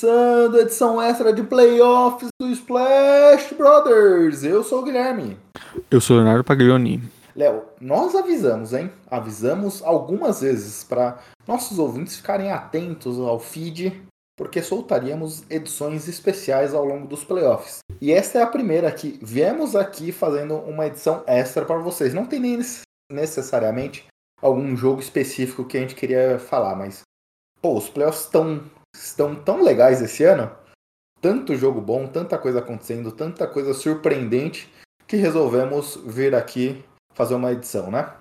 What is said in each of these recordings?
Começando a edição extra de playoffs do Splash Brothers. Eu sou o Guilherme. Eu sou o Leonardo Paglioni. Léo, nós avisamos, hein? Avisamos algumas vezes para nossos ouvintes ficarem atentos ao feed, porque soltaríamos edições especiais ao longo dos playoffs. E esta é a primeira que viemos aqui fazendo uma edição extra para vocês. Não tem nem necessariamente algum jogo específico que a gente queria falar, mas pô, os playoffs estão estão tão legais esse ano. Tanto jogo bom, tanta coisa acontecendo, tanta coisa surpreendente que resolvemos vir aqui fazer uma edição, né?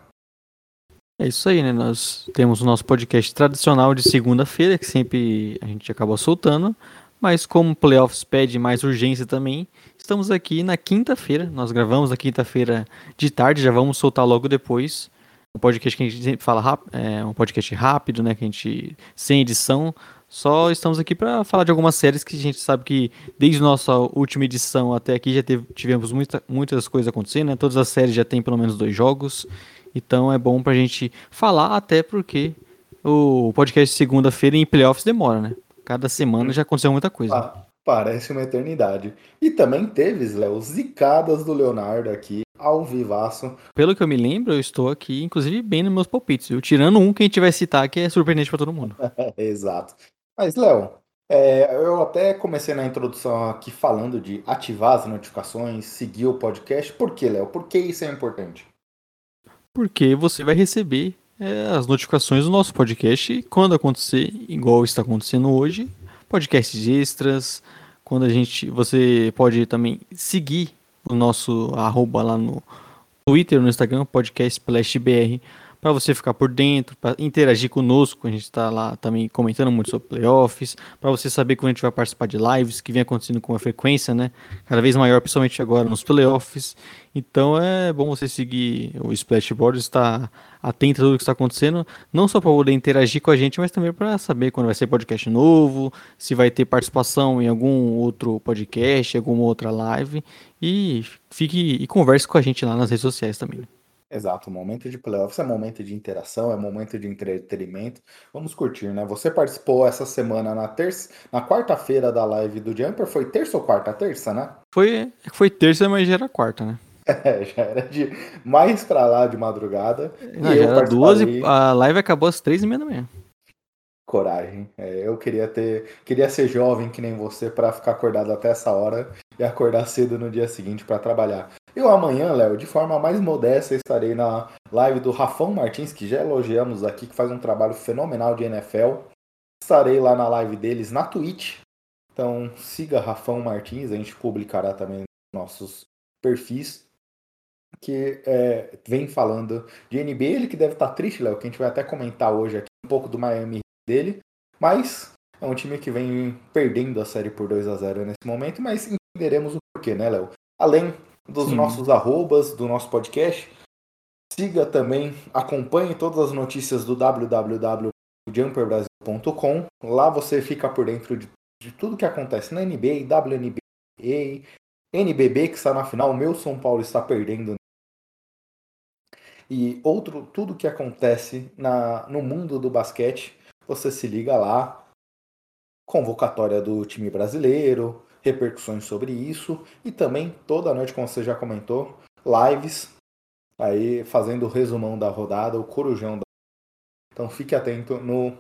É isso aí, né? Nós temos o nosso podcast tradicional de segunda-feira, que sempre a gente acaba soltando, mas como playoffs pede mais urgência também, estamos aqui na quinta-feira. Nós gravamos na quinta-feira de tarde, já vamos soltar logo depois. Um podcast que a gente sempre fala rápido, é um podcast rápido, né? Que a gente sem edição. Só estamos aqui para falar de algumas séries que a gente sabe que desde nossa última edição até aqui já teve, tivemos muita, muitas coisas acontecendo, né? Todas as séries já tem pelo menos dois jogos. Então é bom pra gente falar, até porque o podcast de segunda-feira em playoffs demora, né? Cada semana já aconteceu muita coisa. Ah, parece uma eternidade. E também teve, Léo, zicadas do Leonardo aqui, ao vivaço. Pelo que eu me lembro, eu estou aqui, inclusive, bem nos meus palpites, viu? Tirando um que a gente vai citar, que é surpreendente para todo mundo. Exato. Mas, Léo, é, eu até comecei na introdução aqui falando de ativar as notificações, seguir o podcast. Por que, Léo? Por que isso é importante? Porque você vai receber é, as notificações do nosso podcast quando acontecer, igual está acontecendo hoje, podcasts extras. Quando a gente. Você pode também seguir o nosso arroba lá no Twitter, no Instagram, podcast para você ficar por dentro, para interagir conosco. A gente está lá também comentando muito sobre playoffs, para você saber quando a gente vai participar de lives que vem acontecendo com uma frequência, né? Cada vez maior, principalmente agora nos playoffs. Então é bom você seguir o Splashboard, estar atento a tudo que está acontecendo, não só para poder interagir com a gente, mas também para saber quando vai ser podcast novo, se vai ter participação em algum outro podcast, alguma outra live. E fique e converse com a gente lá nas redes sociais também. Exato, momento de playoffs é momento de interação, é momento de entretenimento. Vamos curtir, né? Você participou essa semana na terça, na quarta-feira da live do Jumper, foi terça ou quarta? Terça, né? Foi, foi terça, mas já era quarta, né? É, já era de mais pra lá de madrugada. Não, já era duas e a live acabou às três e meia da manhã. Coragem. É, eu queria ter, queria ser jovem que nem você para ficar acordado até essa hora e acordar cedo no dia seguinte para trabalhar. Eu amanhã, Léo, de forma mais modesta, estarei na live do Rafão Martins, que já elogiamos aqui, que faz um trabalho fenomenal de NFL. Estarei lá na live deles na Twitch. Então siga Rafão Martins, a gente publicará também nossos perfis que é, vem falando de NBA. Ele que deve estar triste, Léo, que a gente vai até comentar hoje aqui um pouco do Miami dele. Mas é um time que vem perdendo a série por 2 a 0 nesse momento, mas entenderemos o porquê, né, Léo? Além dos Sim. nossos arrobas, do nosso podcast. Siga também, acompanhe todas as notícias do www.jumperbrasil.com. Lá você fica por dentro de, de tudo que acontece na NBA, WNBA, NBB que está na final. O meu São Paulo está perdendo. E outro, tudo que acontece na, no mundo do basquete, você se liga lá. Convocatória do time brasileiro, repercussões sobre isso e também toda noite, como você já comentou, lives aí fazendo o resumão da rodada, o corujão da... Então fique atento no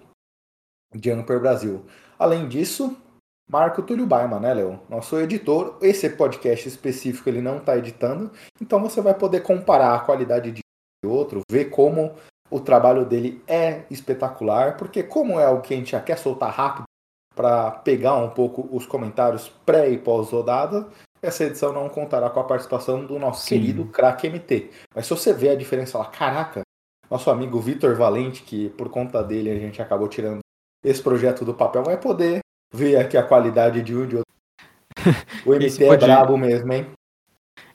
Jumper Brasil. Além disso, Marco Túlio Baima, né, Léo? Nosso editor. Esse podcast específico ele não está editando, então você vai poder comparar a qualidade de outro, ver como o trabalho dele é espetacular, porque como é algo que a gente já quer soltar rápido, para pegar um pouco os comentários pré e pós-rodada, essa edição não contará com a participação do nosso Sim. querido craque MT. Mas se você vê a diferença lá, caraca, nosso amigo Vitor Valente, que por conta dele a gente acabou tirando esse projeto do papel, vai poder ver aqui a qualidade de um e de outro. O MT é brabo mesmo, hein?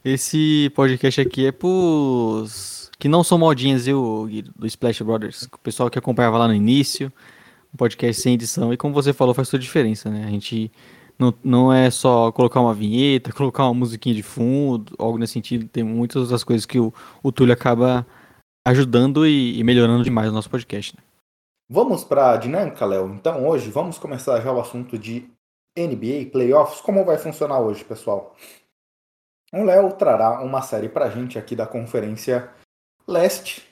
Esse podcast aqui é pros que não são modinhas, viu, do Splash Brothers. O pessoal que acompanhava lá no início, um podcast sem edição. E como você falou, faz toda a diferença, né? A gente não, não é só colocar uma vinheta, colocar uma musiquinha de fundo, algo nesse sentido. Tem muitas outras coisas que o, o Túlio acaba ajudando e, e melhorando demais o nosso podcast, né? Vamos para a dinâmica, Léo. Então, hoje, vamos começar já o assunto de NBA, playoffs. Como vai funcionar hoje, pessoal? O Léo trará uma série para a gente aqui da Conferência Leste.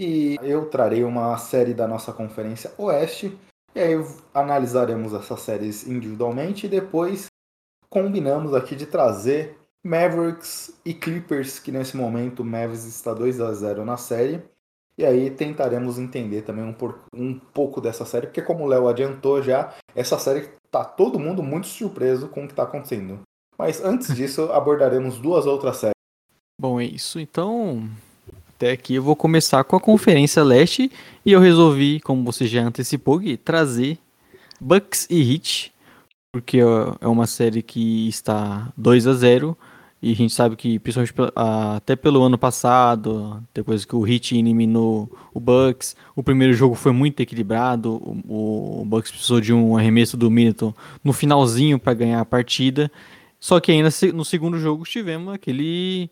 E eu trarei uma série da nossa Conferência Oeste. E aí analisaremos essas séries individualmente e depois combinamos aqui de trazer Mavericks e Clippers, que nesse momento o Mavericks está 2 a 0 na série. E aí tentaremos entender também um, por, um pouco dessa série, porque como o Léo adiantou já, essa série tá todo mundo muito surpreso com o que está acontecendo. Mas antes disso, abordaremos duas outras séries. Bom, é isso. Então, até aqui eu vou começar com a Conferência Leste e eu resolvi, como você já antecipou, trazer Bucks e Heat, porque é uma série que está 2 a 0 e a gente sabe que, principalmente até pelo ano passado, depois que o Heat eliminou o Bucks, o primeiro jogo foi muito equilibrado. O, o Bucks precisou de um arremesso do Middleton no finalzinho para ganhar a partida. Só que ainda no segundo jogo tivemos aquele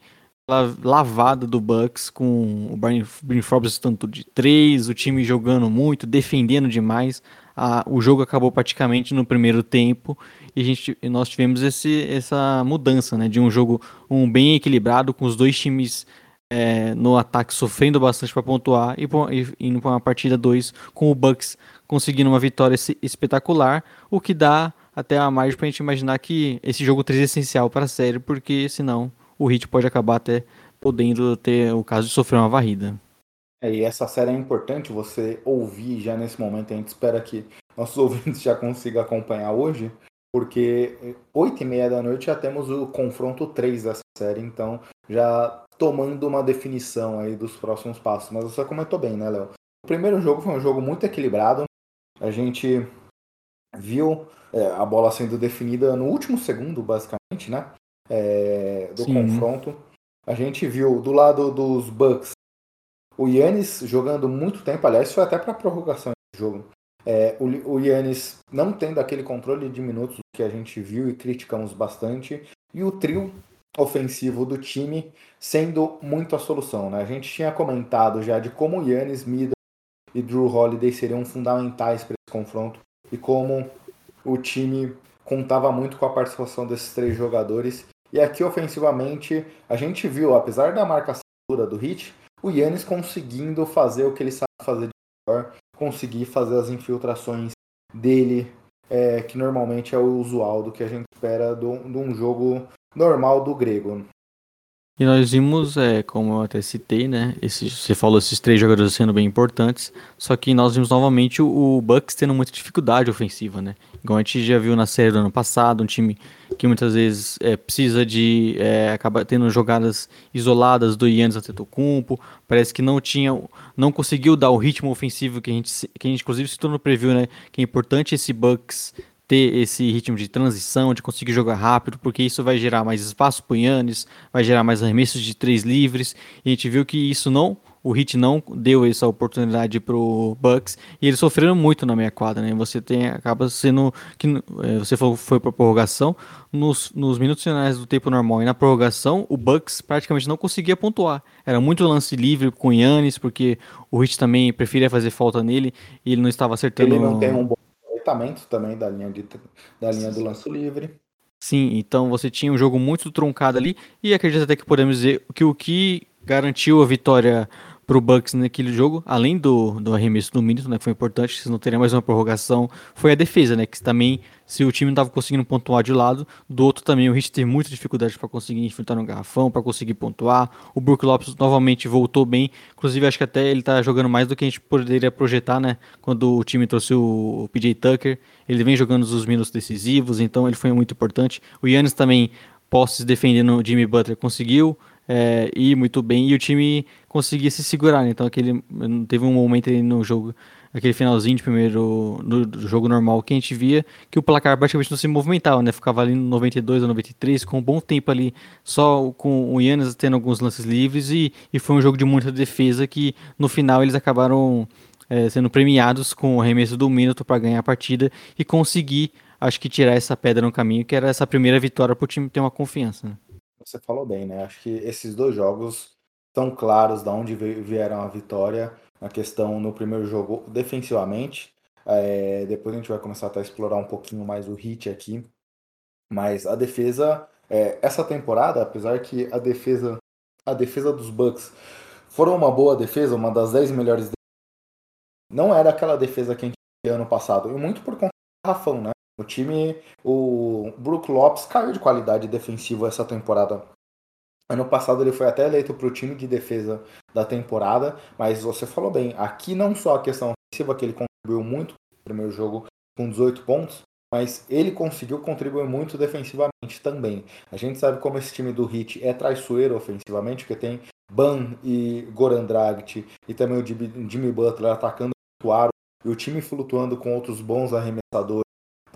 lavada do Bucks com o Brian, Brian Forbes tanto de três, o time jogando muito, defendendo demais. Ah, o jogo acabou praticamente no primeiro tempo e a gente, nós tivemos esse, essa mudança né, de um jogo um bem equilibrado com os dois times é, no ataque sofrendo bastante para pontuar e, e indo para uma partida 2 com o Bucks conseguindo uma vitória espetacular, o que dá até a margem para a gente imaginar que esse jogo 3 é essencial para a série, porque senão o Heat pode acabar até podendo ter o caso de sofrer uma varrida. É, e essa série é importante você ouvir já nesse momento. A gente espera que nossos ouvintes já consigam acompanhar hoje, porque 8 e meia da noite já temos o confronto 3 dessa série, então já tomando uma definição aí dos próximos passos. Mas você comentou bem, né, Léo? O primeiro jogo foi um jogo muito equilibrado. A gente viu é, a bola sendo definida no último segundo, basicamente, né? É, do Sim. confronto. A gente viu do lado dos Bucks o Yannis jogando muito tempo, aliás, foi até para prorrogação do jogo. É, o, o Yannis não tendo aquele controle de minutos que a gente viu e criticamos bastante, e o trio ofensivo do time sendo muito a solução. Né? A gente tinha comentado já de como o Yannis, Middleton e Drew Holiday seriam fundamentais para esse confronto e como o time contava muito com a participação desses três jogadores. E aqui ofensivamente a gente viu, apesar da marcação do Hit, o Yannis conseguindo fazer o que ele sabe fazer de melhor, conseguir fazer as infiltrações dele, é, que normalmente é o usual do que a gente espera de um jogo normal do grego. E nós vimos, é, como eu até citei, né? Esse, você falou esses três jogadores sendo bem importantes. Só que nós vimos novamente o, o Bucks tendo muita dificuldade ofensiva, né? Igual a gente já viu na série do ano passado, um time que muitas vezes é, precisa de. É, acaba tendo jogadas isoladas do Yannis Antetokounmpo. Parece que não tinha. Não conseguiu dar o ritmo ofensivo que a gente, que a gente inclusive citou no preview, né? Que é importante esse Bucks ter esse ritmo de transição, de conseguir jogar rápido, porque isso vai gerar mais espaço para o Yannis, vai gerar mais arremessos de três livres. E a gente viu que isso não, o Hit não deu essa oportunidade pro Bucks e eles sofreram muito na meia quadra, né? Você tem acaba sendo que é, você falou foi para prorrogação nos, nos minutos finais do tempo normal e na prorrogação o Bucks praticamente não conseguia pontuar. Era muito lance livre com o Yannis porque o Hit também preferia fazer falta nele e ele não estava acertando. Ele não tem um bom aproveitamento também da linha, de, da linha do lance livre. Sim, então você tinha um jogo muito truncado ali e acredito até que podemos dizer que o que garantiu a vitória para o Bucks naquele jogo, além do, do arremesso do Middleton, né, que foi importante, se não teria mais uma prorrogação, foi a defesa, né, que também, se o time não estava conseguindo pontuar de lado, do outro também o Heat teve muita dificuldade para conseguir enfrentar no garrafão, para conseguir pontuar, o Brook Lopes novamente voltou bem, inclusive acho que até ele está jogando mais do que a gente poderia projetar, né, quando o time trouxe o PJ Tucker, ele vem jogando os minutos decisivos, então ele foi muito importante, o Yannis também, posses defendendo o Jimmy Butler, conseguiu, é, ir muito bem e o time conseguia se segurar. Né? Então aquele teve um momento no jogo aquele finalzinho de primeiro no, jogo normal que a gente via que o placar praticamente não se movimentava, né? Ficava ali no 92 ou 93 com um bom tempo ali só com o Yannis tendo alguns lances livres e, e foi um jogo de muita defesa que no final eles acabaram é, sendo premiados com o arremesso do minuto para ganhar a partida e conseguir, acho que tirar essa pedra no caminho, que era essa primeira vitória para o time ter uma confiança. Né? Você falou bem, né? Acho que esses dois jogos estão claros de onde vieram a vitória na questão no primeiro jogo defensivamente. É, depois a gente vai começar a explorar um pouquinho mais o hit aqui. Mas a defesa, é, essa temporada, apesar que a defesa, a defesa dos Bucks foram uma boa defesa, uma das 10 melhores não era aquela defesa que a gente tinha ano passado. E muito por conta do Rafão, né? O time, o Brook Lopes caiu de qualidade defensiva essa temporada. Ano passado ele foi até eleito para o time de defesa da temporada, mas você falou bem, aqui não só a questão ofensiva, que ele contribuiu muito no primeiro jogo com 18 pontos, mas ele conseguiu contribuir muito defensivamente também. A gente sabe como esse time do Heat é traiçoeiro ofensivamente, porque tem Ban e Goran Dragic e também o Jimmy Butler atacando o aro e o time flutuando com outros bons arremessadores,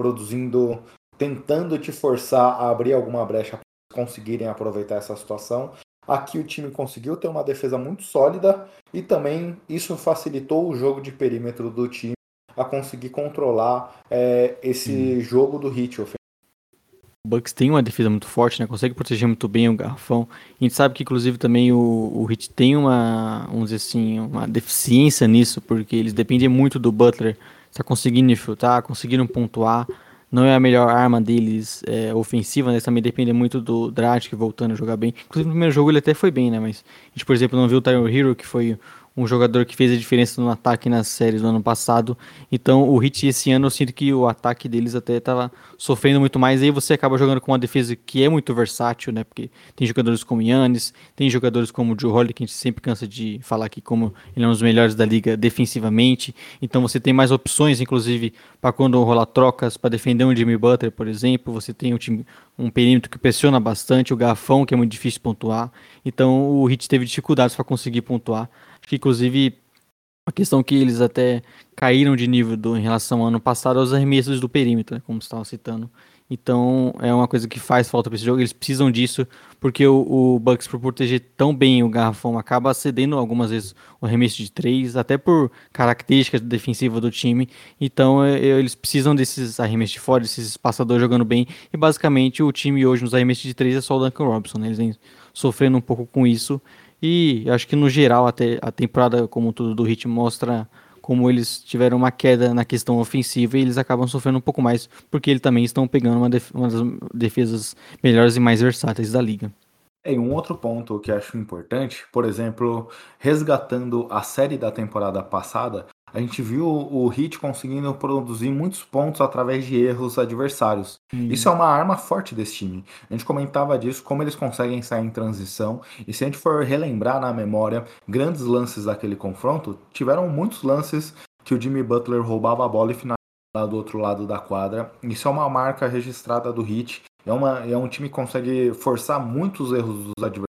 produzindo, tentando te forçar a abrir alguma brecha para conseguirem aproveitar essa situação. Aqui o time conseguiu ter uma defesa muito sólida e também isso facilitou o jogo de perímetro do time a conseguir controlar é, esse hum. jogo do hit o Bucks tem uma defesa muito forte, né? Consegue proteger muito bem o garrafão. A gente sabe que, inclusive, também o, o Heat tem uma, vamos dizer assim, uma deficiência nisso, porque eles dependem muito do Butler. Está conseguindo chutar, conseguindo pontuar. Não é a melhor arma deles é, ofensiva, né? Também dependem muito do Dragic voltando a jogar bem. Inclusive, no primeiro jogo ele até foi bem, né? Mas a gente, por exemplo, não viu o Tyler Hero, que foi um jogador que fez a diferença no ataque nas séries do ano passado. Então o Heat esse ano eu sinto que o ataque deles até estava sofrendo muito mais. E aí você acaba jogando com uma defesa que é muito versátil, né? Porque tem jogadores como Yannis, tem jogadores como o Joe Holly, que a gente sempre cansa de falar aqui como ele é um dos melhores da liga defensivamente. Então você tem mais opções, inclusive, para quando rolar trocas, para defender um Jimmy Butler, por exemplo. Você tem um, time, um perímetro que pressiona bastante, o garrafão, que é muito difícil pontuar. Então o Heat teve dificuldades para conseguir pontuar que inclusive a questão que eles até caíram de nível do, em relação ao ano passado aos arremessos do perímetro, né, como você estava citando. Então é uma coisa que faz falta para esse jogo. Eles precisam disso porque o, o Bucks, por proteger tão bem o garrafão, acaba cedendo algumas vezes o arremesso de três, até por características defensivas do time. Então é, é, eles precisam desses arremessos de fora, desses passadores jogando bem. E basicamente o time hoje nos arremessos de três é só o Duncan Robinson. Né? Eles vêm sofrendo um pouco com isso. E acho que no geral até a temporada como tudo do Heat mostra como eles tiveram uma queda na questão ofensiva e eles acabam sofrendo um pouco mais porque eles também estão pegando uma, def uma das defesas melhores e mais versáteis da liga. Tem um outro ponto que acho importante, por exemplo, resgatando a série da temporada passada, a gente viu o Heat conseguindo produzir muitos pontos através de erros adversários. Hum. Isso é uma arma forte desse time. A gente comentava disso, como eles conseguem sair em transição. E se a gente for relembrar na memória grandes lances daquele confronto, tiveram muitos lances que o Jimmy Butler roubava a bola e finalizava do outro lado da quadra. Isso é uma marca registrada do Heat. É, uma, é um time que consegue forçar muitos erros dos adversários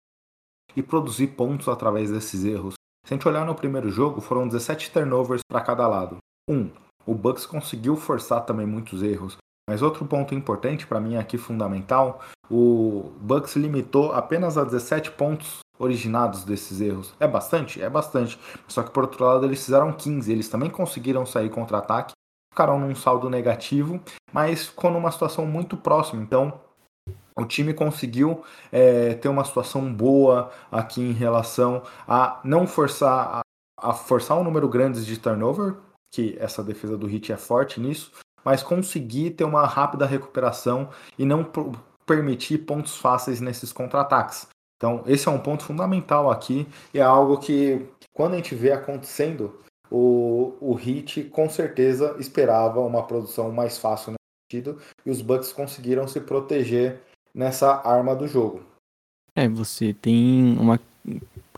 e produzir pontos através desses erros. Se a gente olhar no primeiro jogo, foram 17 turnovers para cada lado. Um, o Bucks conseguiu forçar também muitos erros. Mas outro ponto importante para mim aqui fundamental, o Bucks limitou apenas a 17 pontos originados desses erros. É bastante? É bastante. Só que por outro lado eles fizeram 15, eles também conseguiram sair contra-ataque, ficaram num saldo negativo, mas ficou numa situação muito próxima. Então o time conseguiu é, ter uma situação boa aqui em relação a não forçar a, a forçar um número grande de turnover, que essa defesa do Heat é forte nisso, mas conseguir ter uma rápida recuperação e não permitir pontos fáceis nesses contra-ataques. Então, esse é um ponto fundamental aqui e é algo que, quando a gente vê acontecendo, o, o Heat com certeza esperava uma produção mais fácil nesse sentido e os Bucks conseguiram se proteger nessa arma do jogo. É, você tem uma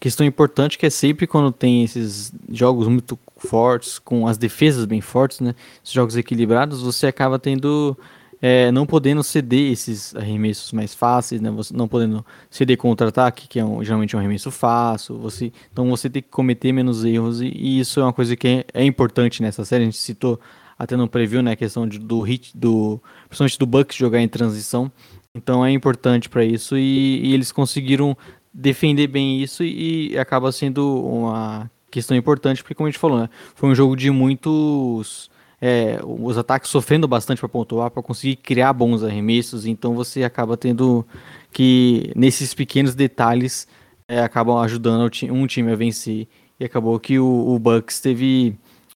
questão importante que é sempre quando tem esses jogos muito fortes, com as defesas bem fortes, né? Esses jogos equilibrados, você acaba tendo é, não podendo ceder esses arremessos mais fáceis, né? Você não podendo ceder contra-ataque, que é um, geralmente um arremesso fácil. Você, então você tem que cometer menos erros e, e isso é uma coisa que é, é, importante nessa série. A gente citou até no preview, né? A questão de, do hit, do, principalmente do Bucks jogar em transição. Então é importante para isso e, e, eles conseguiram defender bem isso e, e acaba sendo uma questão importante, porque como a gente falou, né? Foi um jogo de muitos é, os ataques sofrendo bastante para pontuar, para conseguir criar bons arremessos, então você acaba tendo que, nesses pequenos detalhes, é, acabam ajudando um time a vencer. E acabou que o, o Bucks teve,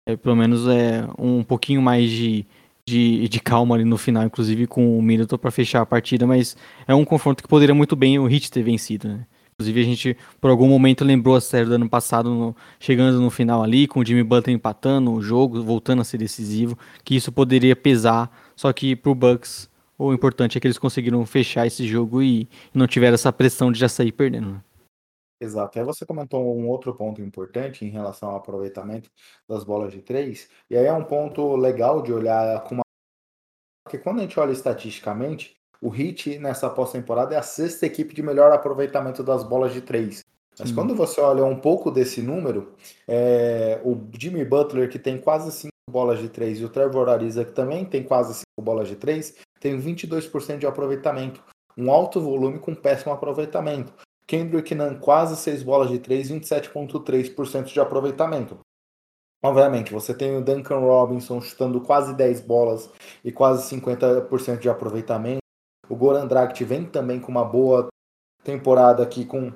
é, pelo menos, é, um pouquinho mais de, de, de, calma ali no final, inclusive com o Middleton para fechar a partida, mas é um confronto que poderia muito bem o Heat ter vencido, né? Inclusive, a gente, por algum momento, lembrou a série do ano passado, no, chegando no final ali, com o Jimmy Butler empatando o jogo, voltando a ser decisivo, que isso poderia pesar. Só que pro Bucks, o importante é que eles conseguiram fechar esse jogo e, não tiveram essa pressão de já sair perdendo. Exato. Aí você comentou um outro ponto importante em relação ao aproveitamento das bolas de três, e aí é um ponto legal de olhar com uma. Porque quando a gente olha estatisticamente, o Heat nessa pós-temporada é a sexta equipe de melhor aproveitamento das bolas de três. Mas quando você olha um pouco desse número, é, o Jimmy Butler, que tem quase cinco bolas de três, e o Trevor Ariza, que também tem quase cinco bolas de três, tem 22% de aproveitamento. Um alto volume com péssimo aproveitamento. Kendrick Nunn, quase seis bolas de três, 27,3% de aproveitamento. Obviamente, você tem o Duncan Robinson chutando quase 10 bolas e quase 50% de aproveitamento. O Goran Dragic vem também com uma boa temporada aqui com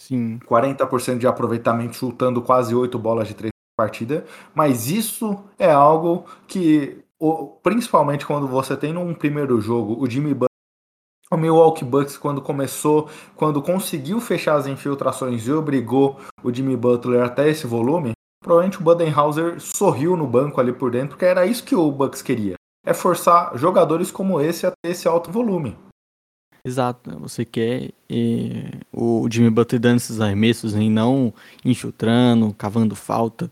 Sim. 40% de aproveitamento, chutando quase 8 bolas de 3 partida. Mas isso é algo que, principalmente quando você tem num primeiro jogo o Jimmy Butler o Milwaukee Bucks, quando começou, quando conseguiu fechar as infiltrações e obrigou o Jimmy Butler até esse volume, provavelmente o Budenhauser sorriu no banco ali por dentro, porque era isso que o Bucks queria é forçar jogadores como esse a ter esse alto volume. Exato, né? você quer o Jimmy Butler dando esses arremessos e não infiltrando, cavando falta.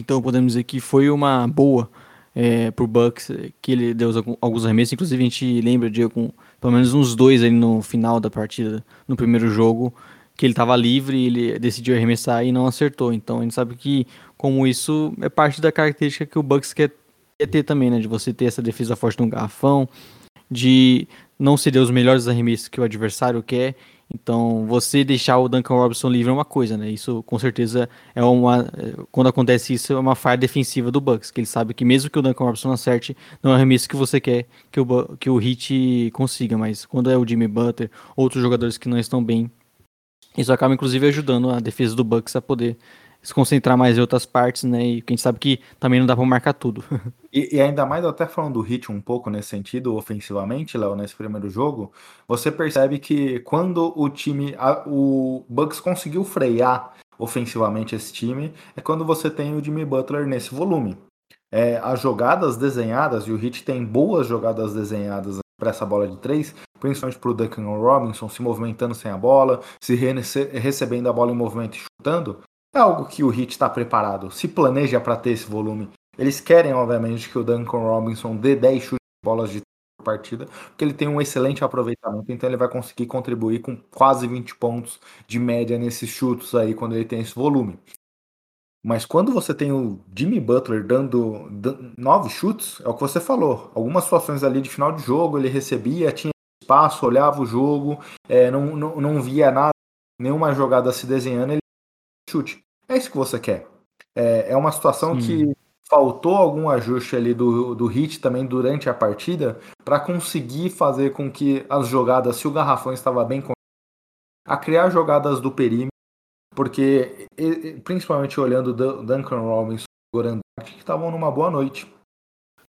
Então podemos dizer que foi uma boa é, pro Bucks que ele deu alguns arremessos. Inclusive a gente lembra de algum, pelo menos uns dois ali no final da partida, no primeiro jogo, que ele estava livre, ele decidiu arremessar e não acertou. Então a gente sabe que como isso é parte da característica que o Bucks quer ter também, né? De você ter essa defesa forte no garrafão, de não ceder os melhores arremessos que o adversário quer. Então, você deixar o Duncan Robinson livre é uma coisa, né? Isso com certeza é uma. Quando acontece isso, é uma falha defensiva do Bucks, que ele sabe que mesmo que o Duncan Robinson acerte, não é o arremesso que você quer que o, que o Hit consiga, mas quando é o Jimmy Butler, outros jogadores que não estão bem, isso acaba inclusive ajudando a defesa do Bucks a poder se concentrar mais em outras partes, né? E quem sabe que também não dá para marcar tudo. E, e, ainda mais, até falando do Hit um pouco nesse sentido, ofensivamente, Léo, nesse primeiro jogo, você percebe que quando o time, a, o Bucks conseguiu frear ofensivamente esse time, é quando você tem o Jimmy Butler nesse volume. É, as jogadas desenhadas, e o Hit tem boas jogadas desenhadas para essa bola de três, principalmente para o Duncan Robinson se movimentando sem a bola, se recebendo a bola em movimento e chutando, é algo que o Heat está preparado, se planeja para ter esse volume. Eles querem, obviamente, que o Duncan Robinson dê 10 chutes de bolas de partida, porque ele tem um excelente aproveitamento, então ele vai conseguir contribuir com quase 20 pontos de média nesses chutes aí quando ele tem esse volume. Mas quando você tem o Jimmy Butler dando nove chutes, é o que você falou. Algumas situações ali de final de jogo ele recebia, tinha espaço, olhava o jogo, é, não, não, não via nada, nenhuma jogada se desenhando, ele chute. É isso que você quer. É, é uma situação Sim. que faltou algum ajuste ali do, do hit também durante a partida para conseguir fazer com que as jogadas, se o garrafão estava bem a criar jogadas do perímetro, porque principalmente olhando Duncan Robinson e Goran que estavam numa boa noite.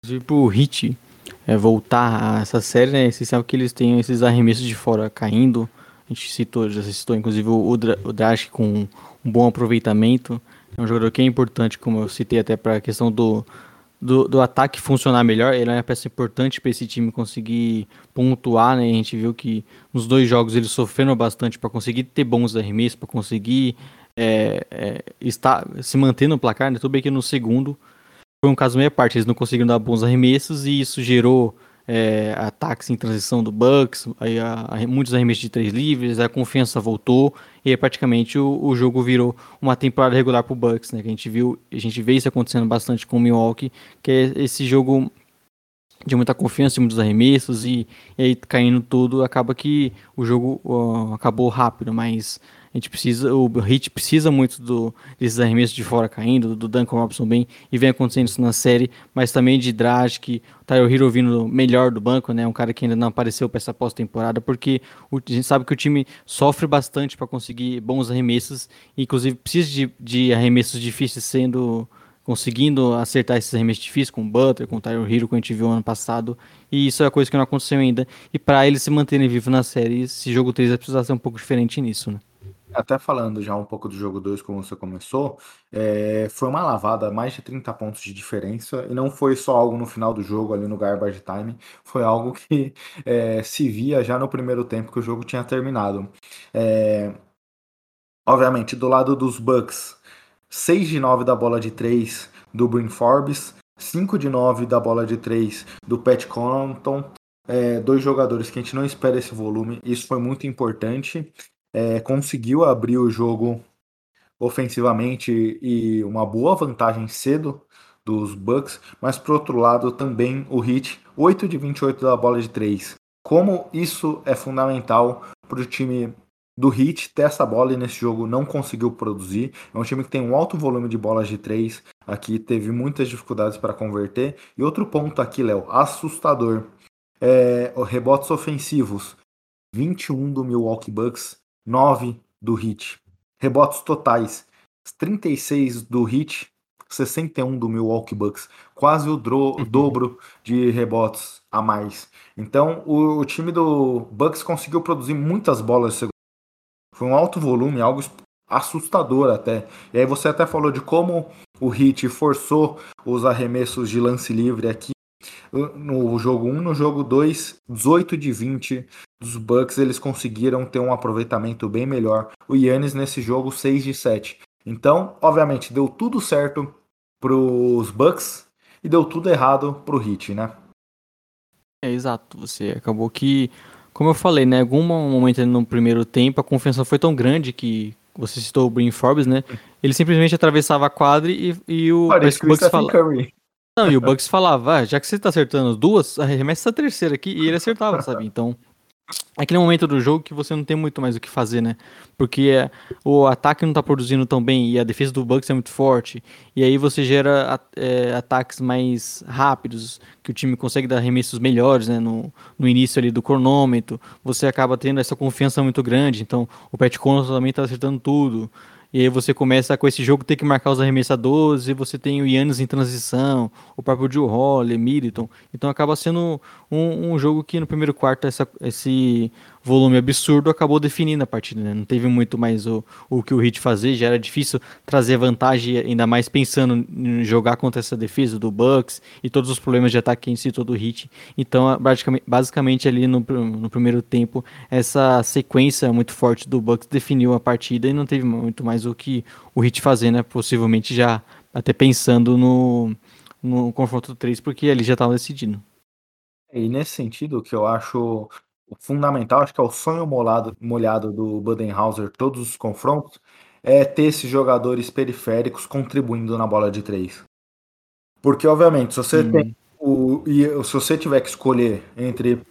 Inclusive o hit é, voltar a essa série, né? Vocês sabem que eles têm esses arremessos de fora caindo. A gente citou, já citou inclusive o, o Drash com um bom aproveitamento. É um jogador que é importante, como eu citei até para a questão do, do, do, ataque funcionar melhor. Ele é uma peça importante para esse time conseguir pontuar, né? A gente viu que nos dois jogos eles sofreram bastante para conseguir ter bons arremessos, para conseguir é, é, estar, se manter no placar. Né? Tudo bem que no segundo foi um caso meia parte, eles não conseguiram dar bons arremessos e isso gerou é, ataques em transição do Bucks, aí a, a, muitos arremessos de três livres, a confiança voltou e aí praticamente o, o jogo virou uma temporada regular para o Bucks, né? Que a gente viu, a gente vê isso acontecendo bastante com o Milwaukee, que é esse jogo de muita confiança, de muitos arremessos e, e aí caindo tudo, acaba que o jogo uh, acabou rápido, mas a gente precisa, o Hit precisa muito do, desses arremessos de fora caindo, do Duncan Robinson bem, e vem acontecendo isso na série, mas também de Dragic, o Tyler Hero vindo melhor do banco, né? Um cara que ainda não apareceu para essa pós-temporada, porque o, a gente sabe que o time sofre bastante para conseguir bons arremessos, e inclusive precisa de, de arremessos difíceis sendo conseguindo acertar esses arremessos difíceis com o Butler, com o Tyler Hero, que a gente viu ano passado, e isso é a coisa que não aconteceu ainda. E para eles se manterem vivos na série, esse jogo 3 vai precisar ser um pouco diferente nisso, né? Até falando já um pouco do jogo 2, como você começou, é, foi uma lavada, mais de 30 pontos de diferença, e não foi só algo no final do jogo, ali no garbage time, foi algo que é, se via já no primeiro tempo que o jogo tinha terminado. É, obviamente, do lado dos Bucks, 6 de 9 da bola de 3 do Bryn Forbes, 5 de 9 da bola de 3 do Pat Connaughton, é, dois jogadores que a gente não espera esse volume, isso foi muito importante é, conseguiu abrir o jogo ofensivamente e uma boa vantagem cedo dos Bucks, mas por outro lado também o Heat 8 de 28 da bola de 3. Como isso é fundamental para o time do Heat ter essa bola e nesse jogo não conseguiu produzir. É um time que tem um alto volume de bolas de 3, aqui teve muitas dificuldades para converter. E outro ponto aqui, Léo, assustador. É, rebotes ofensivos. 21 do Milwaukee Bucks, 9 do Heat. Rebotes totais, 36 do Heat, 61 do Milwaukee Bucks. Quase o, o dobro de rebotes a mais. Então, o, o, time do Bucks conseguiu produzir muitas bolas. Foi um alto volume, algo assustador até. E aí você até falou de como o Heat forçou os arremessos de lance livre aqui no jogo 1, no jogo 2, 18 de 20 dos Bucks, eles conseguiram ter um aproveitamento bem melhor. O Yannis nesse jogo 6 de 7. Então, obviamente, deu tudo certo pros Bucks e deu tudo errado pro Heat, né? É, exato. Você acabou que, como eu falei, né, algum momento no primeiro tempo a confiança foi tão grande que você citou o Brin Forbes, né? Ele simplesmente atravessava a quadra e, e o, Parece o Bucks fala... Não, e o Bucks falava, ah, já que você tá acertando duas, arremessa essa terceira aqui, e ele acertava, sabe? Então, é aquele momento do jogo que você não tem muito mais o que fazer, né? Porque é, o ataque não tá produzindo tão bem e a defesa do Bucks é muito forte. E aí você gera é, ataques mais rápidos, que o time consegue dar arremessos melhores, né? No, no início ali do cronômetro. Você acaba tendo essa confiança muito grande. Então, o Pat Connaughton também tá acertando tudo. E aí você começa com esse jogo ter que marcar os arremessadores, e você tem o Yannis em transição, o próprio Joe Holly, Middleton. Então acaba sendo um, um jogo que no primeiro quarto essa, esse volume absurdo acabou definindo a partida, né? Não teve muito mais o, o que o Heat fazer, já era difícil trazer vantagem, ainda mais pensando em jogar contra essa defesa do Bucks e todos os problemas de ataque em si todo o Heat. Então, basicamente, basicamente ali no, no primeiro tempo, essa sequência muito forte do Bucks definiu a partida e não teve muito mais o que o Heat fazer, né? Possivelmente já até pensando no, no confronto 3, porque ali já estava decidido. E nesse sentido, que eu acho fundamental, acho que é o sonho molado, molhado do Budenhauser, todos os confrontos, é ter esses jogadores periféricos contribuindo na bola de três. Porque, obviamente, se você Sim. tem o, se você tiver que escolher entre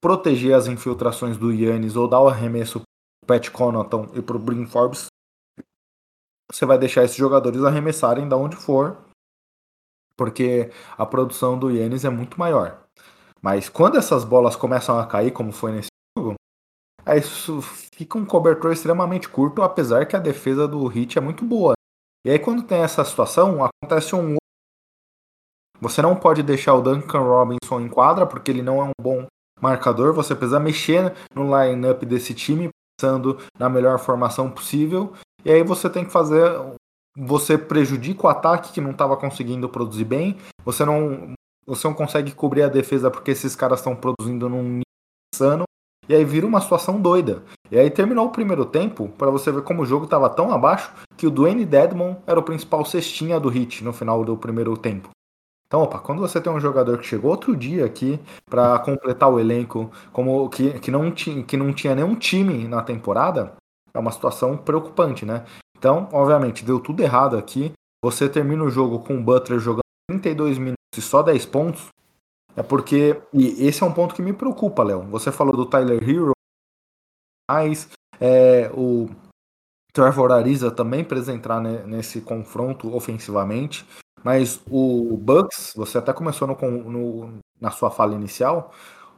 proteger as infiltrações do Yannis ou dar o arremesso pro Pat Connaughton e pro Brin Forbes, você vai deixar esses jogadores arremessarem da onde for, porque a produção do Yannis é muito maior. Mas quando essas bolas começam a cair, como foi nesse jogo, aí isso fica um cobertor extremamente curto, apesar que a defesa do Hit é muito boa. E aí quando tem essa situação, acontece um você não pode deixar o Duncan Robinson em quadra, porque ele não é um bom marcador. Você precisa mexer no line-up desse time, pensando na melhor formação possível. E aí você tem que fazer. Você prejudica o ataque que não estava conseguindo produzir bem. Você não você não consegue cobrir a defesa porque esses caras estão produzindo num nível insano. E aí vira uma situação doida. E aí terminou o primeiro tempo, para você ver como o jogo estava tão abaixo, que o Dwayne Dedmon era o principal cestinha do hit no final do primeiro tempo. Então, opa, quando você tem um jogador que chegou outro dia aqui para completar o elenco, como que, que, não tinha, que não tinha nenhum time na temporada, é uma situação preocupante, né? Então, obviamente, deu tudo errado aqui. Você termina o jogo com o Butler jogando 32 minutos e só 10 pontos. É porque. E esse é um ponto que me preocupa, Léo. Você falou do Tyler Hero, mas é, o Trevor Ariza também precisa entrar nesse confronto ofensivamente. Mas o Bucks, você até começou no, no, na sua fala inicial,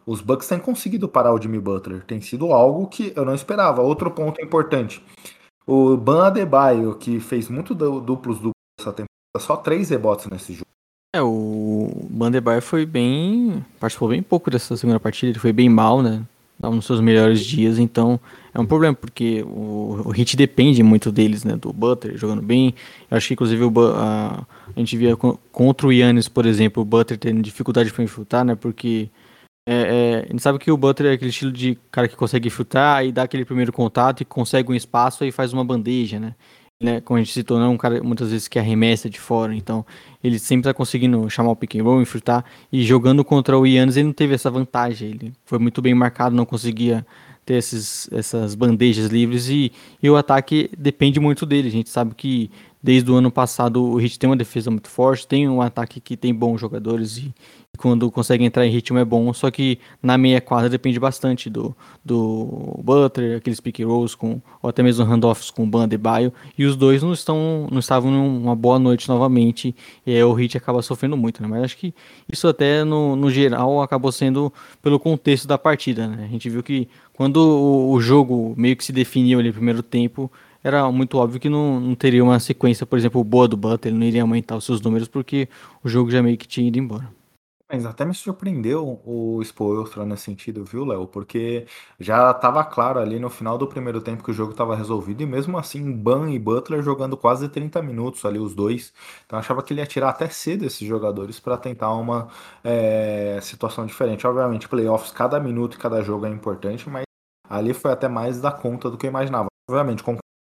os Bucks têm conseguido parar o Jimmy Butler. Tem sido algo que eu não esperava. Outro ponto importante. O Ban Adebayo, que fez muito duplos duplos essa temporada, só três rebotes nesse jogo. É, o Ban Adebayo foi bem... participou bem pouco dessa segunda partida, ele foi bem mal, né? Estava nos seus melhores dias, então é um problema, porque o, o Hit depende muito deles, né? Do Butler jogando bem. Eu acho que, inclusive, o, a, a gente via contra o Yannis, por exemplo, o Butler tendo dificuldade para infiltrar, né? Porque é, é, a gente sabe que o Butler é aquele estilo de cara que consegue infiltrar e dá aquele primeiro contato e consegue um espaço e faz uma bandeja, né? Né? Como a gente citou, não é um cara muitas vezes que arremessa de fora, então ele sempre está conseguindo chamar o pick and roll, infiltrar e jogando contra o Yannis ele não teve essa vantagem, ele foi muito bem marcado, não conseguia ter esses, essas bandejas livres e, e o ataque depende muito dele. A gente sabe que desde o ano passado o Heat tem uma defesa muito forte, tem um ataque que tem bons jogadores e, quando consegue entrar em ritmo é bom, só que na meia quadra depende bastante do, do Butler, aqueles pick rolls com, ou até mesmo handoffs com Banda e Baio, e os dois não, estão, não estavam numa boa noite novamente, e aí o Hit acaba sofrendo muito, né? mas acho que isso até no, no geral acabou sendo pelo contexto da partida, né? a gente viu que quando o, o jogo meio que se definiu ali no primeiro tempo, era muito óbvio que não, não teria uma sequência, por exemplo, boa do Butler, ele não iria aumentar os seus números porque o jogo já meio que tinha ido embora. Mas até me surpreendeu o Spoelstra nesse sentido, viu, Léo? Porque já estava claro ali no final do primeiro tempo que o jogo estava resolvido, e mesmo assim, Ban e Butler jogando quase 30 minutos ali, os dois. Então achava que ele ia tirar até cedo esses jogadores para tentar uma é, situação diferente. Obviamente, playoffs, cada minuto e cada jogo é importante, mas ali foi até mais da conta do que eu imaginava. Obviamente,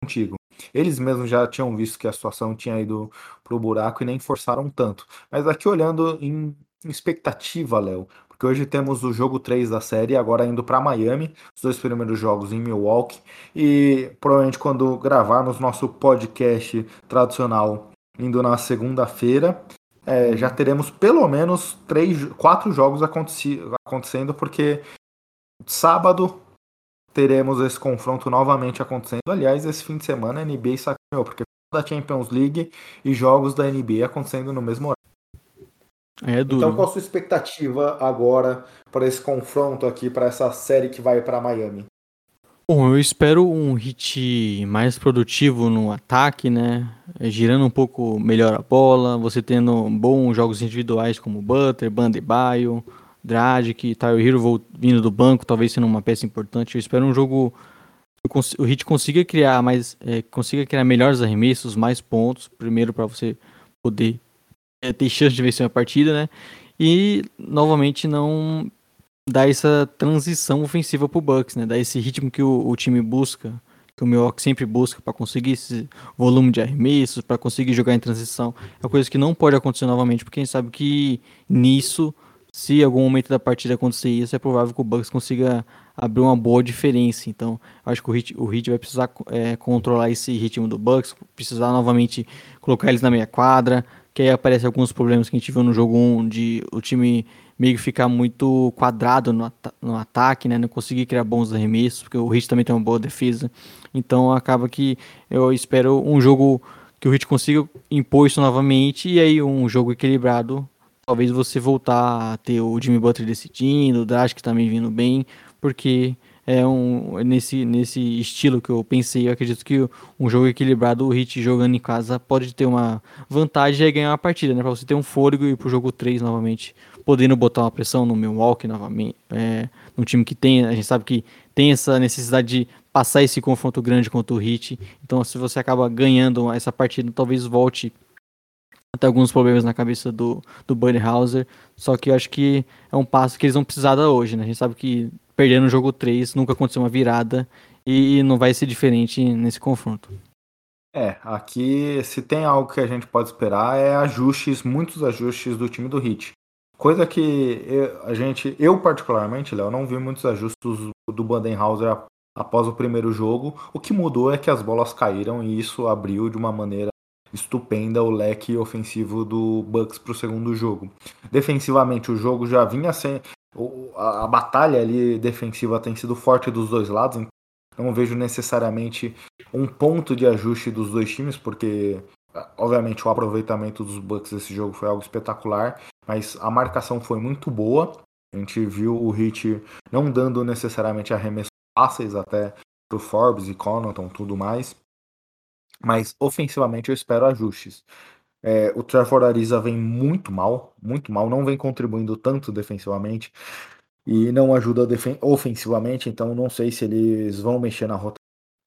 contigo. Eles mesmos já tinham visto que a situação tinha ido pro buraco e nem forçaram tanto. Mas aqui olhando em expectativa, Léo? Porque hoje temos o jogo 3 da série, agora indo para Miami, os dois primeiros jogos em Milwaukee. E provavelmente quando gravarmos nosso podcast tradicional, indo na segunda-feira, é, já teremos pelo menos três, quatro jogos acontecendo, porque sábado teremos esse confronto novamente acontecendo. Aliás, esse fim de semana a NBA sacaneou, porque da Champions League e jogos da NBA acontecendo no mesmo horário. É duro. Então, qual a sua expectativa agora para esse confronto aqui, para essa série que vai para Miami? Bom, eu espero um hit mais produtivo no ataque, né? É, girando um pouco melhor a bola, você tendo bons jogos individuais como Butter, Bandebaio, Dragic, Tyler Hero vindo do banco, talvez sendo uma peça importante. Eu espero um jogo o Hit consiga criar mais, é, consiga criar melhores arremessos, mais pontos, primeiro para você poder é, ter chance de vencer uma partida, né? E novamente não dar essa transição ofensiva pro Bucks, né? Dar esse ritmo que o, o time busca, que o Milwaukee sempre busca para conseguir esse volume de arremessos, para conseguir jogar em transição. É uma coisa que não pode acontecer novamente, porque a gente sabe que nisso, se algum momento da partida acontecer isso, é provável que o Bucks consiga abrir uma boa diferença. Então, acho que o Heat, o Heat vai precisar é, controlar esse ritmo do Bucks, precisar novamente colocar eles na meia quadra, que aí aparecem alguns problemas que a gente viu no jogo 1, de o time meio que ficar muito quadrado no, at no ataque, né? Não conseguir criar bons arremessos, porque o Heat também tem uma boa defesa. Então acaba que eu espero um jogo que o Heat consiga impor isso novamente e aí um jogo equilibrado. Talvez você voltar a ter o Jimmy Butler decidindo, o Dragic também vindo bem, porque é um nesse, nesse estilo que eu pensei. Eu acredito que um jogo equilibrado, o Hit jogando em casa pode ter uma vantagem e ganhar uma partida, né? Para você ter um fôlego e pro jogo 3 novamente, podendo botar uma pressão no Milwaukee novamente, é, num time que tem, a gente sabe que tem essa necessidade de passar esse confronto grande contra o Hit. Então, se você acaba ganhando essa partida, talvez volte até alguns problemas na cabeça do, do Buddy Hauser. Só que eu acho que é um passo que eles vão precisar dar hoje, né? A gente sabe que perdendo no jogo 3, nunca aconteceu uma virada e não vai ser diferente nesse confronto. É, aqui se tem algo que a gente pode esperar é ajustes, muitos ajustes do time do Hit. Coisa que eu, a gente, eu particularmente, Léo, não vi muitos ajustes do Bandenhauser após o primeiro jogo. O que mudou é que as bolas caíram e isso abriu de uma maneira estupenda o leque ofensivo do Bucks para o segundo jogo. Defensivamente, o jogo já vinha sem. A, batalha ali defensiva tem sido forte dos dois lados, então não vejo necessariamente um ponto de ajuste dos dois times, porque obviamente o aproveitamento dos Bucks nesse jogo foi algo espetacular, mas a marcação foi muito boa. A gente viu o Hit não dando necessariamente arremessos fáceis até pro Forbes e Connaughton tudo mais. Mas ofensivamente eu espero ajustes. É, o Trevor Ariza vem muito mal, muito mal, não vem contribuindo tanto defensivamente e não ajuda ofensivamente, então não sei se eles vão mexer na rota.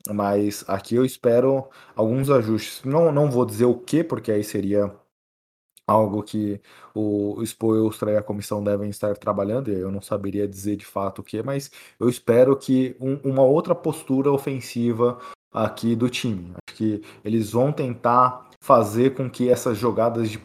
Mas aqui eu espero alguns ajustes. Não, não vou dizer o que, porque aí seria algo que o Spoelstra e a comissão devem estar trabalhando, e eu não saberia dizer de fato o que, mas eu espero que um, uma outra postura ofensiva aqui do time. Acho que eles vão tentar fazer com que essas jogadas de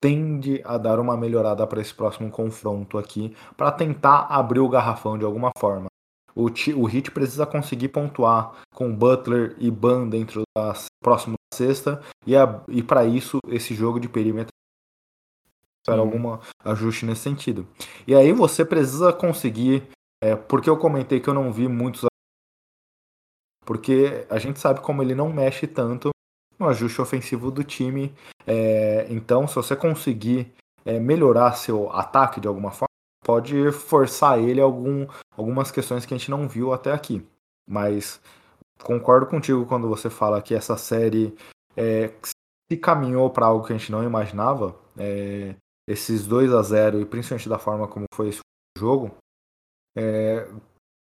tende a dar uma melhorada para esse próximo confronto aqui, para tentar abrir o garrafão de alguma forma. O, o Heat precisa conseguir pontuar com Butler e Ban dentro da próxima sexta, e, e para isso esse jogo de perímetro para algum ajuste nesse sentido. E aí você precisa conseguir, é, porque eu comentei que eu não vi muitos porque a gente sabe como ele não mexe tanto no ajuste ofensivo do time. É, então, se você conseguir é, melhorar seu ataque de alguma forma, pode forçar ele algum, algumas questões que a gente não viu até aqui. Mas concordo contigo quando você fala que essa série é, se caminhou para algo que a gente não imaginava. É, esses 2 a 0 e principalmente da forma como foi esse jogo, é,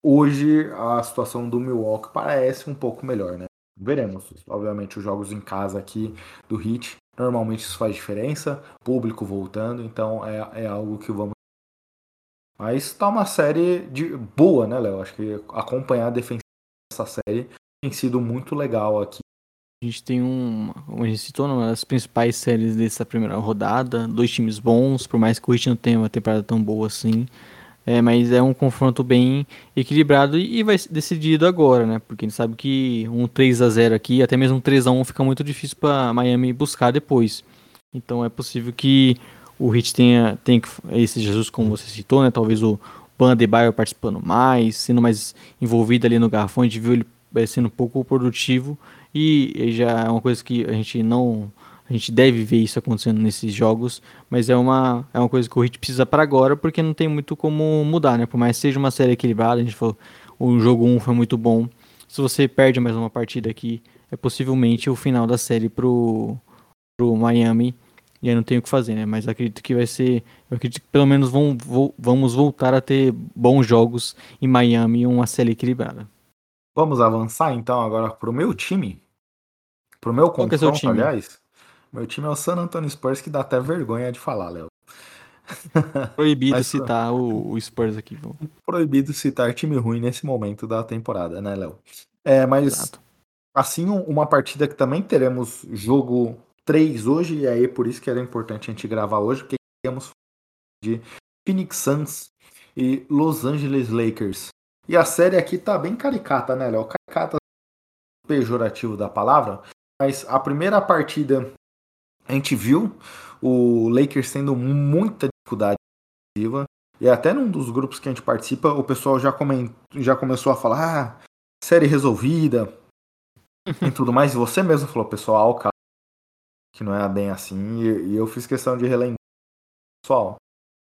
Hoje a situação do Milwaukee parece um pouco melhor, né? Veremos. Obviamente, os jogos em casa aqui do Heat, normalmente isso faz diferença, público voltando, então é, é algo que vamos. Mas tá uma série de boa, né, Léo? Acho que acompanhar a defesa dessa série tem sido muito legal aqui. A gente tem um, a gente citou, uma das principais séries dessa primeira rodada, dois times bons, por mais que o Heat não tenha uma temporada tão boa assim. É, mas é um confronto bem equilibrado e vai ser decidido agora, né? Porque a gente sabe que um 3 a 0 aqui, até mesmo um 3 a 1 fica muito difícil para Miami buscar depois. Então é possível que o Heat tenha, tenha esse Jesus como você citou, né? Talvez o Ban Adebayo participando mais, sendo mais envolvido ali no garrafão, a gente viu ele é, sendo um pouco produtivo e já é uma coisa que a gente não a gente deve ver isso acontecendo nesses jogos, mas é uma, é uma coisa que o Heat precisa para agora, porque não tem muito como mudar, né? Por mais que seja uma série equilibrada, a gente falou, o jogo 1 foi muito bom. Se você perde mais uma partida aqui, é possivelmente o final da série pro, pro Miami. E aí não tem o que fazer, né? Mas acredito que vai ser. Eu acredito que pelo menos vão, vão, vamos voltar a ter bons jogos em Miami e uma série equilibrada. Vamos avançar então agora pro meu time? Pro meu Qual confronto, é aliás. Meu time é o San Antonio Spurs, que dá até vergonha de falar, Léo. Proibido Mas, citar o, o, Spurs aqui. Proibido citar time ruim nesse momento da temporada, né, Léo? É, mas Exato. assim, uma partida que também teremos jogo 3 hoje, e aí por isso que era importante a gente gravar hoje, porque temos de Phoenix Suns e Los Angeles Lakers. E a série aqui tá bem caricata, né, Léo? Caricata pejorativo da palavra, mas a primeira partida a gente viu o Lakers tendo muita dificuldade e até num dos grupos que a gente participa, o pessoal já, coment... já começou a falar ah, série resolvida e tudo mais. E você mesmo falou, pessoal, calma, que não é bem assim. E, eu fiz questão de relembrar. Pessoal,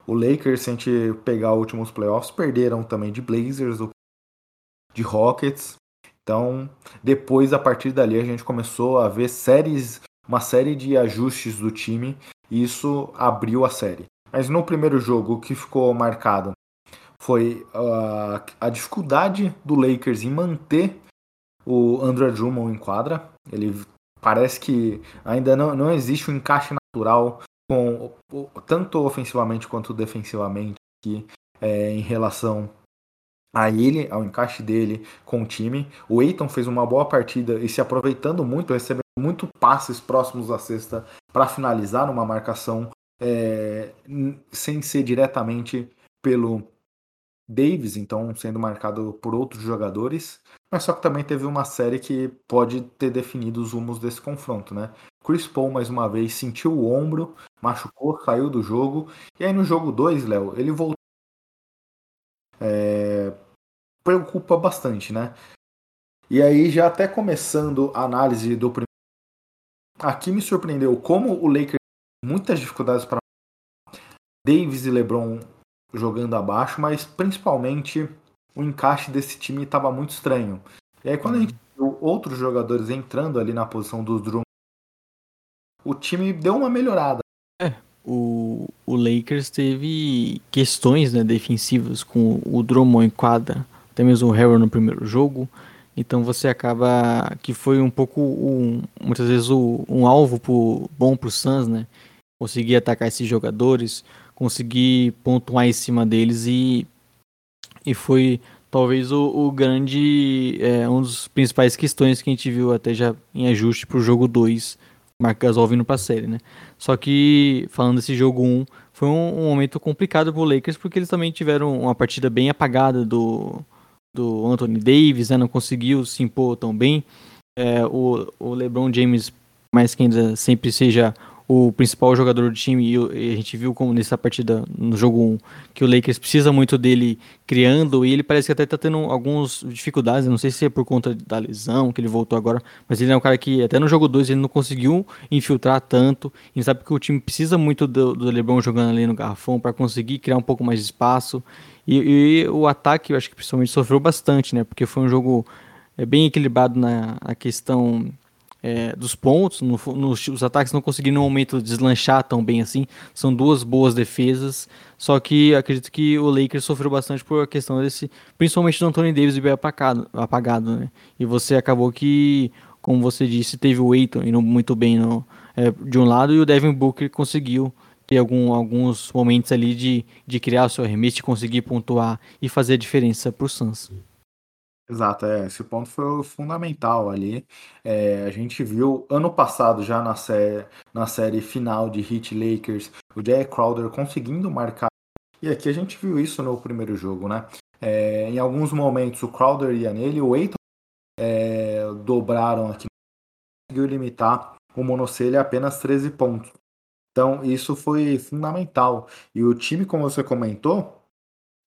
o Lakers, se a gente pegar os últimos playoffs, perderam também de Blazers, de Rockets. Então, depois, a partir dali, a gente começou a ver séries uma série de ajustes do time e isso abriu a série. Mas no primeiro jogo, o que ficou marcado foi uh, a dificuldade do Lakers em manter o Andrew Drummond em quadra. Ele parece que ainda não, não existe um encaixe natural com tanto ofensivamente quanto defensivamente aqui, é, em relação a ele, ao encaixe dele com o time. O Eiton fez uma boa partida e se aproveitando muito, recebendo muito passes próximos à cesta para finalizar numa marcação é, sem ser diretamente pelo Davis, então sendo marcado por outros jogadores, mas só que também teve uma série que pode ter definido os rumos desse confronto, né? Chris Paul mais uma vez sentiu o ombro, machucou, saiu do jogo, e aí no jogo 2, Léo, ele voltou. É... Preocupa bastante, né? E aí, já até começando a análise do primeiro. Aqui me surpreendeu como o Lakers muitas dificuldades para Davis e LeBron jogando abaixo, mas principalmente o encaixe desse time estava muito estranho. E aí quando a gente viu outros jogadores entrando ali na posição dos Drum, o time deu uma melhorada. É, o, o Lakers teve questões né, defensivas com o Drummond em quadra, até mesmo o Harrell no primeiro jogo. Então você acaba que foi um pouco um, muitas vezes o, um alvo pro, bom para o Suns, né? Conseguir atacar esses jogadores, conseguir pontuar em cima deles e, e foi talvez o, o grande é, um dos principais questões que a gente viu até já em ajuste para o jogo 2, Marc Gasol vindo para a série, né? Só que falando desse jogo 1, um, foi um, um momento complicado para o Lakers porque eles também tiveram uma partida bem apagada do do Anthony Davis, né, não conseguiu se impor tão bem. É, o, o LeBron James, mais que ainda sempre seja o principal jogador do time, e a gente viu como nessa partida, no jogo 1, que o Lakers precisa muito dele criando, e ele parece que até está tendo algumas dificuldades, não sei se é por conta da lesão, que ele voltou agora, mas ele é um cara que até no jogo 2 ele não conseguiu infiltrar tanto, e sabe que o time precisa muito do, do LeBron jogando ali no garrafão para conseguir criar um pouco mais de espaço, e, e, o ataque, eu acho que principalmente sofreu bastante, né? Porque foi um jogo é, bem equilibrado na, na questão é, dos pontos. No, no, os ataques não conseguiram no momento deslanchar tão bem assim. São duas boas defesas. Só que acredito que o Lakers sofreu bastante por a questão desse, principalmente do Anthony Davis bem apagado, apagado, né? E você acabou que, como você disse, teve o Aiton indo muito bem no, é, de um lado e o Devin Booker conseguiu ter algum, alguns momentos ali de, de criar o seu arremesso, conseguir pontuar e fazer a diferença para o Suns. Exato, é, esse ponto foi fundamental ali. É, a gente viu ano passado, já na, sé na série final de Heat Lakers, o Jay Crowder conseguindo marcar. E aqui a gente viu isso no primeiro jogo, né? É, em alguns momentos o Crowder ia nele, o Eiton é, dobraram aqui, conseguiu limitar o monocelha a apenas 13 pontos. Então, isso foi fundamental. E o time, como você comentou,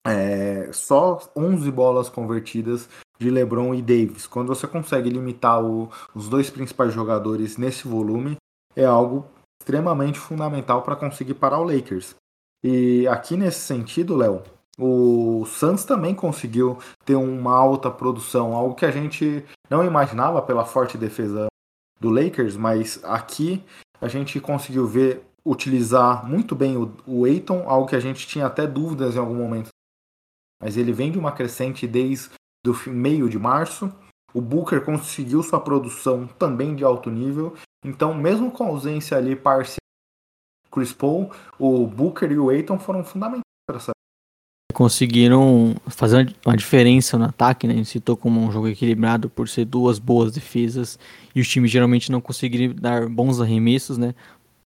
é, só 11 bolas convertidas de LeBron e Davis. Quando você consegue limitar o, os dois principais jogadores nesse volume, é algo extremamente fundamental para conseguir parar o Lakers. E aqui nesse sentido, Léo, o Suns também conseguiu ter uma alta produção, algo que a gente não imaginava pela forte defesa do Lakers, mas aqui a gente conseguiu ver utilizar muito bem o, o Eiton, algo que a gente tinha até dúvidas em algum momento. Mas ele vem de uma crescente desde o meio de março. O Booker conseguiu sua produção também de alto nível. Então, mesmo com a ausência ali parcial Chris Paul, o Booker e o Eiton foram fundamentais para essa conseguiram fazer uma diferença no ataque, né? A gente citou como um jogo equilibrado por ser duas boas defesas e os times geralmente não conseguiram dar bons arremessos, né?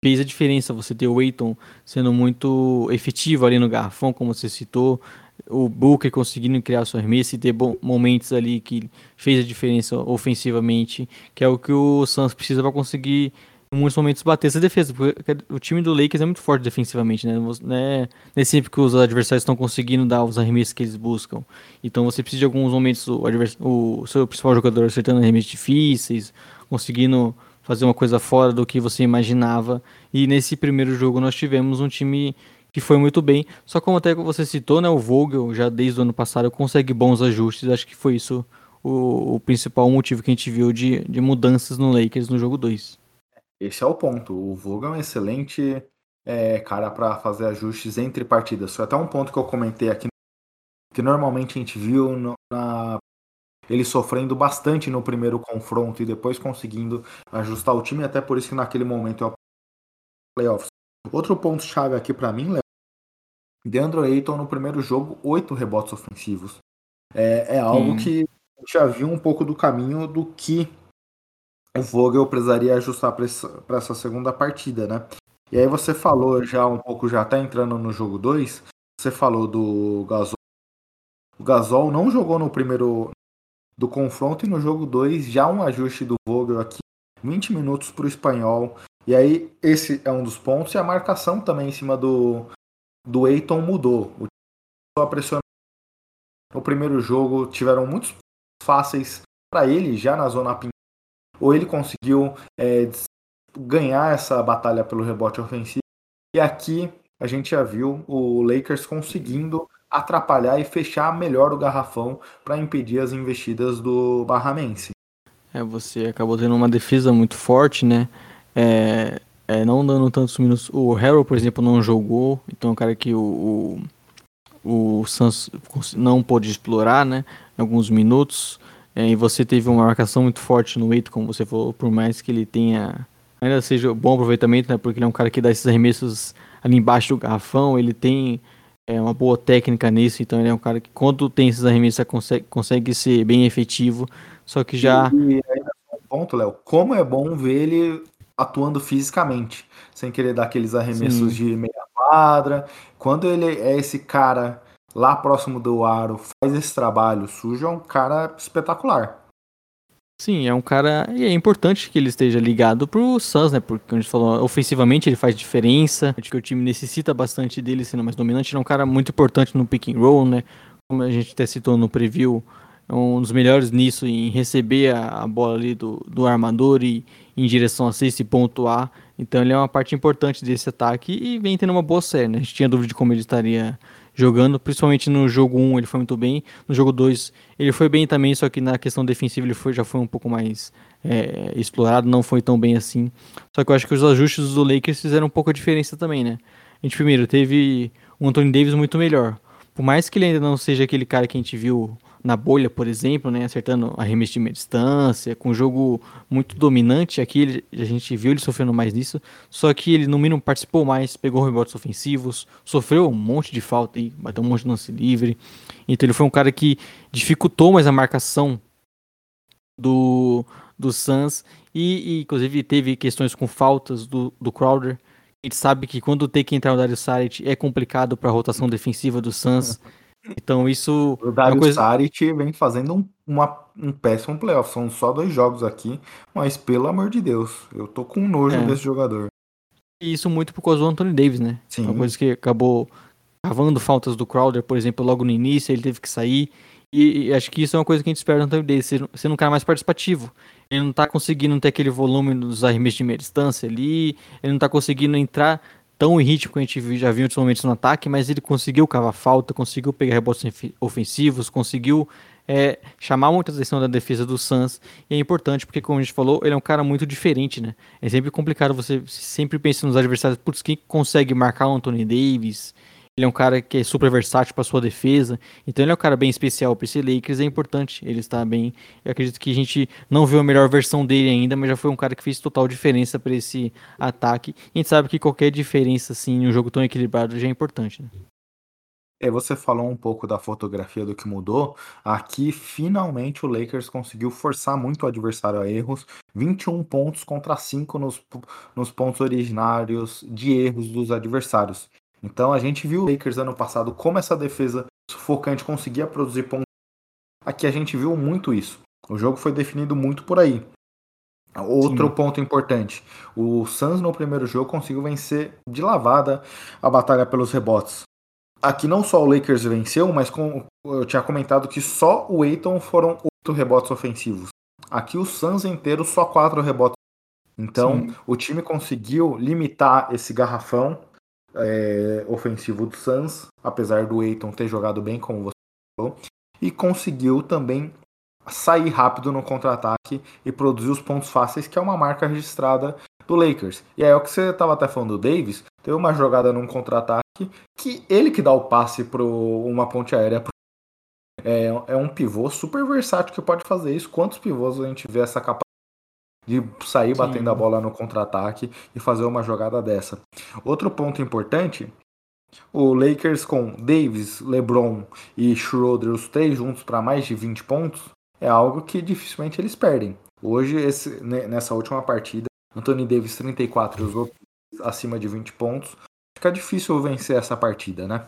Fez a diferença você ter o Eiton sendo muito efetivo ali no garrafão, como você citou, o Booker conseguindo criar sua arremesso e ter momentos ali que fez a diferença ofensivamente, que é o que o Suns precisa para conseguir em muitos momentos bater essa defesa, porque o time do Lakers é muito forte defensivamente, né? Não é, não é sempre que os adversários estão conseguindo dar os arremessos que eles buscam. Então você precisa de alguns momentos o, o seu principal jogador acertando arremessos difíceis, conseguindo fazer uma coisa fora do que você imaginava. E nesse primeiro jogo nós tivemos um time que foi muito bem. Só como até você citou, né, o Vogel já desde o ano passado consegue bons ajustes. Acho que foi isso o, o principal motivo que a gente viu de, de mudanças no Lakers no jogo 2. Esse é o ponto. O Vogel é um excelente é, cara para fazer ajustes entre partidas. Foi até um ponto que eu comentei aqui que normalmente a gente viu no, na ele sofrendo bastante no primeiro confronto e depois conseguindo ajustar o time, até por isso que naquele momento é playoffs. Outro ponto chave aqui para mim, Léo, Deandre Ayton no primeiro jogo, oito rebotes ofensivos. É, é algo hum. que já viu um pouco do caminho do que o Vogel precisaria ajustar para essa segunda partida, né? E aí você falou já um pouco, já tá entrando no jogo 2, você falou do Gasol. O Gasol não jogou no primeiro do confronto e no jogo 2 já um ajuste do Vogel aqui, 20 minutos para o espanhol. E aí esse é um dos pontos e a marcação também em cima do do Eiton mudou. O só pressionou no primeiro jogo, tiveram muitos fáceis para ele já na zona pintada. Ou ele conseguiu é, ganhar essa batalha pelo rebote ofensivo. E aqui a gente já viu o Lakers conseguindo atrapalhar e fechar melhor o garrafão para impedir as investidas do Barramense. É, você acabou tendo uma defesa muito forte, né? É, é, não dando tantos minutos. O Harold, por exemplo, não jogou, então é um cara que o, o, o Suns não pôde explorar, né? Alguns minutos. É, e você teve uma marcação muito forte no Eito, como você falou, por mais que ele tenha ainda seja bom aproveitamento, né? Porque ele é um cara que dá esses arremessos ali embaixo do garrafão, ele tem é, uma boa técnica nisso, então ele é um cara que quando tem esses arremessos consegue, consegue ser bem efetivo, só que já... E ainda um ponto, Léo, como é bom ver ele atuando fisicamente, sem querer dar aqueles arremessos Sim. de meia quadra, quando ele é esse cara lá próximo do aro, faz esse trabalho sujo, é um cara espetacular. Sim, é um cara. E é importante que ele esteja ligado pro Suns, né? Porque, como a gente falou, ofensivamente ele faz diferença. Acho que o time necessita bastante dele sendo mais dominante. Ele é um cara muito importante no pick and roll, né? Como a gente até citou no preview, é um dos melhores nisso, em receber a, bola ali do, do armador e em direção a cesta e pontuar. Então ele é uma parte importante desse ataque e vem tendo uma boa série, né? A gente tinha dúvida de como ele estaria jogando, principalmente no jogo 1 ele foi muito bem, no jogo 2 ele foi bem também, só que na questão defensiva ele foi, já foi um pouco mais é, explorado, não foi tão bem assim. Só que eu acho que os ajustes do Lakers fizeram um pouco a diferença também, né? A gente primeiro teve o Anthony Davis muito melhor. Por mais que ele ainda não seja aquele cara que a gente viu na bolha, por exemplo, né, acertando arremesso de meia distância, com um jogo muito dominante. Aqui ele, a gente viu ele sofrendo mais nisso, só que ele no mínimo participou mais, pegou rebotes ofensivos, sofreu um monte de falta e bateu um monte de lance livre. Então ele foi um cara que dificultou mais a marcação do, do Suns e, e inclusive teve questões com faltas do, do Crowder. A gente sabe que quando tem que entrar o Dario Saric é complicado para a rotação defensiva do Suns. Então isso. O Dario é coisa... Saric vem fazendo um, uma, um péssimo playoff. São só dois jogos aqui, mas pelo amor de Deus, eu tô com nojo é. desse jogador. E isso muito por causa do Anthony Davis, né? Sim. Uma coisa que acabou cavando faltas do Crowder, por exemplo, logo no início, ele teve que sair. E, e, acho que isso é uma coisa que a gente espera do Anthony Davis, ser, ser um cara mais participativo. Ele não tá conseguindo ter aquele volume dos arremessos de meia distância ali, ele não tá conseguindo entrar tão em ritmo que a gente já viu em outros momentos no ataque, mas ele conseguiu cavar falta, conseguiu pegar rebotes ofensivos, conseguiu é, chamar muita atenção da defesa do Suns. E é importante porque, como a gente falou, ele é um cara muito diferente, né? É sempre complicado, você sempre pensa nos adversários, putz, quem consegue marcar o Anthony Davis? Ele é um cara que é super versátil para sua defesa. Então ele é um cara bem especial para esse Lakers. É importante ele estar bem. Eu acredito que a gente não viu a melhor versão dele ainda, mas já foi um cara que fez total diferença para esse ataque. E a gente sabe que qualquer diferença assim em um jogo tão equilibrado já é importante. Né? É, você falou um pouco da fotografia do que mudou. Aqui, finalmente, o Lakers conseguiu forçar muito o adversário a erros. 21 pontos contra 5 nos, nos pontos originários de erros dos adversários. Então a gente viu o Lakers ano passado como essa defesa sufocante conseguia produzir pontos. Aqui a gente viu muito isso. O jogo foi definido muito por aí. Outro Sim. ponto importante: o Suns no primeiro jogo conseguiu vencer de lavada a batalha pelos rebotes. Aqui não só o Lakers venceu, mas com, eu tinha comentado que só o Aiton foram oito rebotes ofensivos. Aqui o Suns inteiro só quatro rebotes. Então Sim. o time conseguiu limitar esse garrafão é, ofensivo do Suns, apesar do Aiton ter jogado bem, como você falou, e conseguiu também sair rápido no contra-ataque e produzir os pontos fáceis, que é uma marca registrada do Lakers. E aí, é o que você estava até falando do Davis, teve uma jogada num contra-ataque que ele que dá o passe para uma ponte aérea. Pro... É, é um pivô super versátil que pode fazer isso. Quantos pivôs a gente vê essa capacidade? De sair Sim. batendo a bola no contra-ataque e fazer uma jogada dessa. Outro ponto importante, o Lakers com Davis, LeBron e Schroeder, os três juntos para mais de 20 pontos, é algo que dificilmente eles perdem. Hoje, esse, nessa última partida, Anthony Davis 34 e os outros acima de 20 pontos. Fica difícil vencer essa partida, né?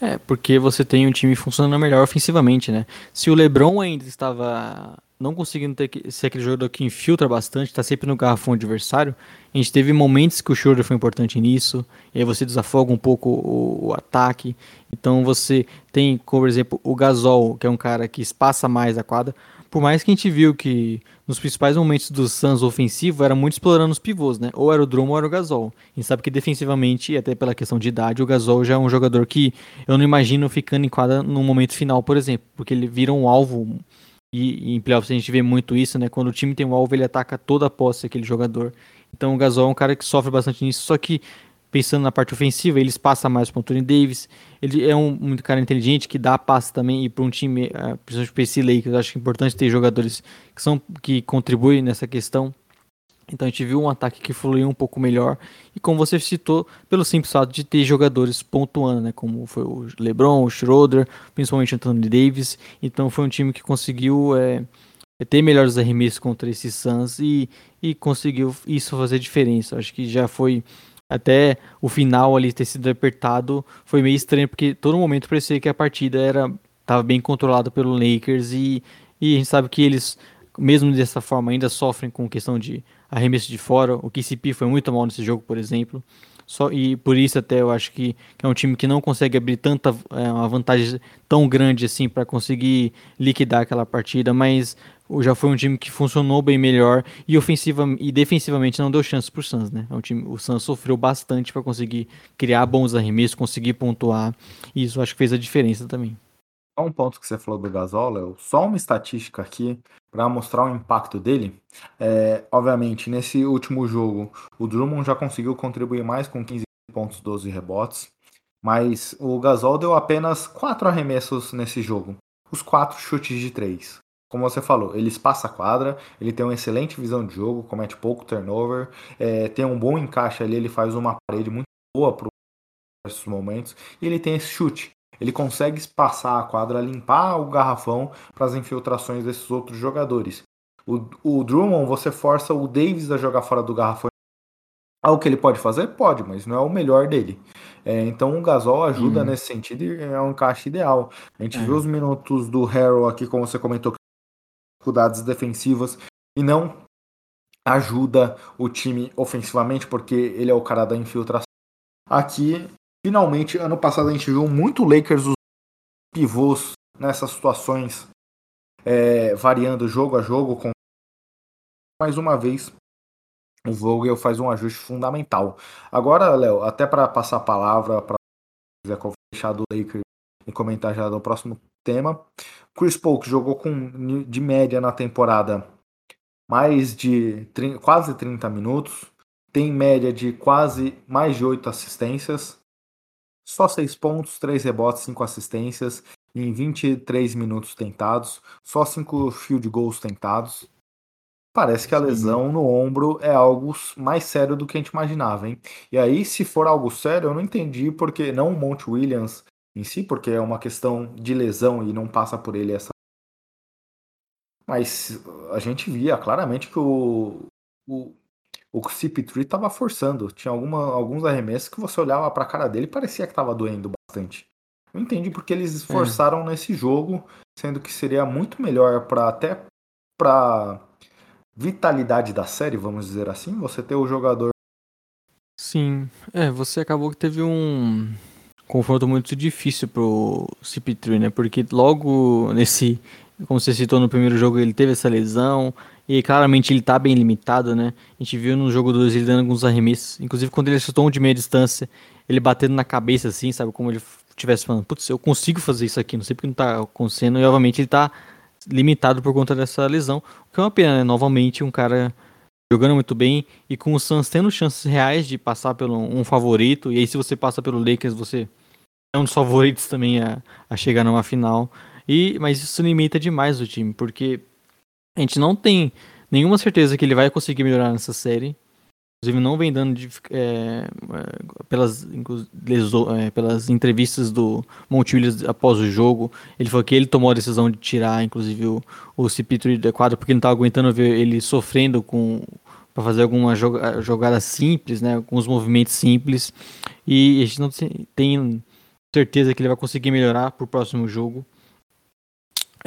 É, porque você tem um time funcionando melhor ofensivamente, né? Se o LeBron ainda estava não conseguindo ter, ser aquele jogador que infiltra bastante, está sempre no garrafão adversário, a gente teve momentos que o Schroeder foi importante nisso, e aí você desafoga um pouco o, o, ataque. Então você tem, por exemplo, o Gasol, que é um cara que espaça mais a quadra, por mais que a gente viu que nos principais momentos do Suns ofensivo era muito explorando os pivôs, né? Ou era o Drummond ou era o Gasol. A gente sabe que defensivamente, até pela questão de idade, o Gasol já é um jogador que eu não imagino ficando em quadra no momento final, por exemplo, porque ele vira um alvo e, e em playoffs a gente vê muito isso, né? Quando o time tem um alvo, ele ataca toda a posse aquele jogador. Então o Gasol é um cara que sofre bastante nisso, só que pensando na parte ofensiva, ele passa mais para o Anthony Davis. Ele é um, um cara inteligente que dá passe também e para um time, uh, principalmente para esse Lakers, acho que é importante ter jogadores que são que contribuem nessa questão. Então a gente viu um ataque que fluiu um pouco melhor e como você citou, pelo simples fato de ter jogadores pontuando, né, como foi o LeBron, o Schroeder, principalmente Anthony Davis. Então foi um time que conseguiu é, ter melhores arremessos contra esses Suns e, e conseguiu isso fazer diferença. Acho que já foi até o final ali ter sido apertado foi meio estranho, porque todo momento parecia que a partida era estava bem controlada pelo Lakers e, e a gente sabe que eles, mesmo dessa forma, ainda sofrem com questão de arremesso de fora. O KCP foi muito mal nesse jogo, por exemplo. Só, e por isso até eu acho que, que é um time que não consegue abrir tanta é, uma vantagem tão grande assim para conseguir liquidar aquela partida, mas já foi um time que funcionou bem melhor e ofensiva e defensivamente não deu chance pro Suns, né? É um time, o Suns sofreu bastante para conseguir criar bons arremessos, conseguir pontuar, e isso acho que fez a diferença também. Só um ponto que você falou do Gasol, só uma estatística aqui para mostrar o impacto dele. É, obviamente, nesse último jogo, o Drummond já conseguiu contribuir mais com 15 pontos, 12 rebotes, mas o Gasol deu apenas 4 arremessos nesse jogo, os 4 chutes de 3 como você falou, ele espaça a quadra, ele tem uma excelente visão de jogo, comete pouco turnover, é, tem um bom encaixe ali, ele faz uma parede muito boa para esses momentos, e ele tem esse chute. Ele consegue espaçar a quadra, limpar o garrafão para as infiltrações desses outros jogadores. O, o Drummond, você força o Davis a jogar fora do garrafão. Algo que ele pode fazer? Pode, mas não é o melhor dele. É, então o Gasol ajuda uhum. nesse sentido e é um encaixe ideal. A gente é. viu os minutos do Harrell aqui, como você comentou, dificuldades defensivas e não ajuda o time ofensivamente, porque ele é o cara da infiltração. Aqui, finalmente, ano passado a gente viu muito Lakers os pivôs nessas situações é, variando jogo a jogo. Com... Mais uma vez, o Vogel faz um ajuste fundamental. Agora, Léo, até para passar a palavra para quiser fechar do Lakers e comentar já no próximo tema. Chris Paul jogou com de média na temporada mais de 30, quase 30 minutos, tem média de quase mais de 8 assistências, só 6 pontos, 3 rebotes, 5 assistências em 23 minutos tentados, só 5 field goals tentados. Parece que a lesão no ombro é algo mais sério do que a gente imaginava, hein? E aí, se for algo sério, eu não entendi porque não o Monte Williams em si, porque é uma questão de lesão e não passa por ele essa. Mas a gente via claramente que o, o, o CP3 estava forçando. Tinha alguma, alguns arremessos que você olhava para a cara dele e parecia que estava doendo bastante. Eu entendi porque eles é. forçaram é. nesse jogo, sendo que seria muito melhor para até para vitalidade da série, vamos dizer assim, você ter o jogador. Sim, é, você acabou que teve um confronto muito difícil pro CP3, né? Porque logo nesse, como você citou no primeiro jogo, ele teve essa lesão e claramente ele tá bem limitado, né? A gente viu no jogo 2 ele dando alguns arremessos, inclusive quando ele chutou um de meia distância, ele batendo na cabeça assim, sabe? Como ele estivesse falando, putz, eu consigo fazer isso aqui, não sei porque não tá acontecendo, e obviamente ele tá limitado por conta dessa lesão, o que é uma pena, né? Novamente um cara jogando muito bem e com o Suns tendo chances reais de passar pelo um favorito. E aí, se você passa pelo Lakers, você é um dos favoritos também a, a chegar numa final. E, mas isso limita demais o time, porque a gente não tem nenhuma certeza que ele vai conseguir melhorar nessa série. inclusive não vem dando de, é, pelas, leso, é, pelas entrevistas do Monte Williams após o jogo, ele falou que ele tomou a decisão de tirar, inclusive, o, o CP3 do quadro, porque ele não estava aguentando ver ele sofrendo com para fazer alguma joga, jogada simples, né, alguns movimentos simples, e a gente não tem certeza que ele vai conseguir melhorar para o próximo jogo.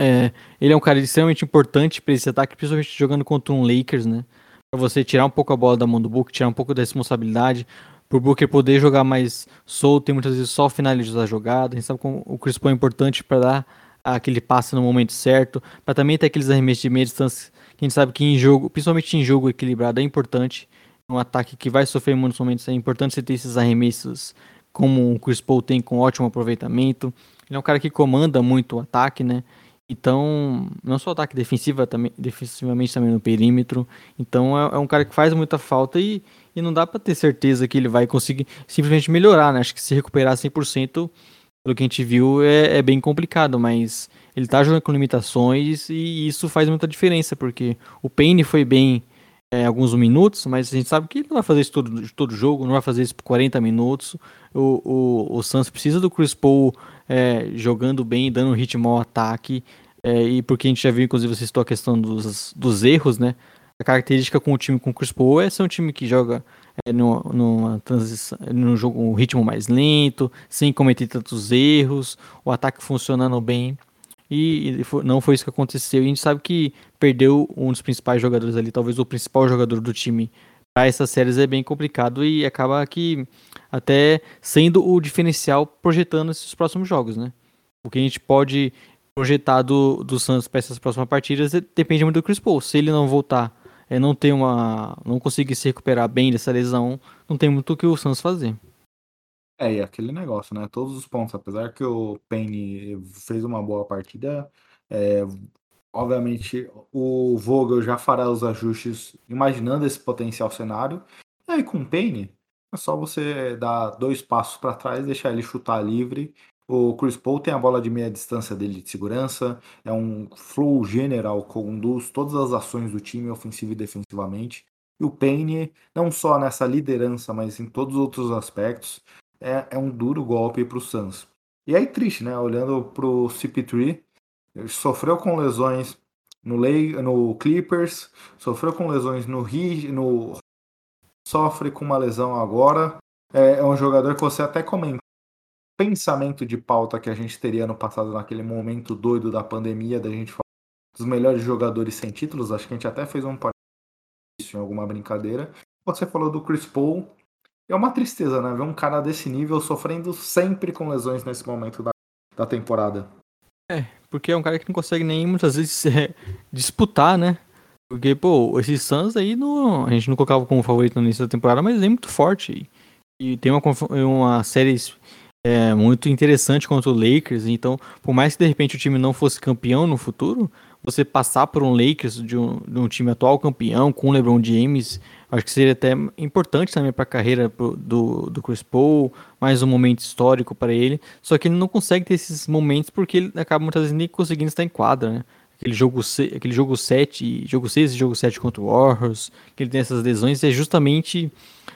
É, ele é um cara extremamente importante para esse ataque, principalmente jogando contra um Lakers, né? Para você tirar um pouco a bola da mão do Booker, tirar um pouco da responsabilidade, para o Booker poder jogar mais solto e muitas vezes só finalizar a jogada. A gente sabe como o Chris Paul é importante para dar aquele passe no momento certo, para também ter aqueles arremessos de meia distância que a gente sabe que em jogo, principalmente em jogo equilibrado, é importante. Um ataque que vai sofrer muitos momentos, é importante você ter esses arremessos como o Chris Paul tem com ótimo aproveitamento. Ele é um cara que comanda muito o ataque, né? Então, não só ataque defensiva, também, defensivamente também no perímetro. Então, é, é um cara que faz muita falta e, e não dá para ter certeza que ele vai conseguir simplesmente melhorar, né? Acho que se recuperar 100%, pelo que a gente viu, é, é bem complicado, mas ele tá jogando com limitações e isso faz muita diferença, porque o Payne foi bem é, alguns minutos, mas a gente sabe que ele não vai fazer isso todo, todo jogo, não vai fazer isso por 40 minutos. O, o, o Suns precisa do Chris Paul é, jogando bem, dando ritmo ao ataque. É, e porque a gente já viu, inclusive, você citou a questão dos, dos erros, né? A característica com o time com o Chris Paul é ser um time que joga é, no, numa transição, no jogo um ritmo mais lento, sem cometer tantos erros, o ataque funcionando bem. E, não foi isso que aconteceu. E a gente sabe que perdeu um dos principais jogadores ali, talvez o principal jogador do time para essas séries é bem complicado e acaba que até sendo o diferencial projetando esses próximos jogos, né? O que a gente pode projetar do, do Santos para essas próximas partidas depende muito do Chris Paul. Se ele não voltar, é, não ter uma, não conseguir se recuperar bem dessa lesão, não tem muito o que o Santos fazer. É, e aquele negócio, né? Todos os pontos, apesar que o Penny fez uma boa partida, é, obviamente o Vogel já fará os ajustes imaginando esse potencial cenário. E aí com o Payne, é só você dar dois passos para trás, deixar ele chutar livre. O Chris Paul tem a bola de meia distância dele de segurança, é um flow general, conduz todas as ações do time, ofensivo e defensivamente. E o Payne, não só nessa liderança, mas em todos os outros aspectos, é, é um duro golpe para o Suns. E aí triste, né? Olhando para o CP3, ele sofreu com lesões no, Lay, no Clippers, sofreu com lesões no Heat, no sofre com uma lesão agora. É, é um jogador que você até comentou pensamento de pauta que a gente teria no passado naquele momento doido da pandemia, da gente falar dos melhores jogadores sem títulos. Acho que a gente até fez um isso em alguma brincadeira. Você falou do Chris Paul. É uma tristeza, né? Ver um cara desse nível sofrendo sempre com lesões nesse momento da, da temporada. É, porque é um cara que não consegue nem muitas vezes é, disputar, né? Porque, pô, esses Suns aí não, a gente não colocava como favorito no início da temporada, mas é muito forte. E, e tem uma, uma série é, muito interessante contra o Lakers. Então, por mais que de repente o time não fosse campeão no futuro, você passar por um Lakers de um, de um time atual campeão com o LeBron James, acho que seria até importante também para a carreira do, do Chris Paul, mais um momento histórico para ele. Só que ele não consegue ter esses momentos porque ele acaba muitas vezes nem conseguindo estar em quadra, né? Aquele jogo, aquele jogo 7, jogo 6 e jogo 7 contra o Warriors, que ele tem essas lesões, é justamente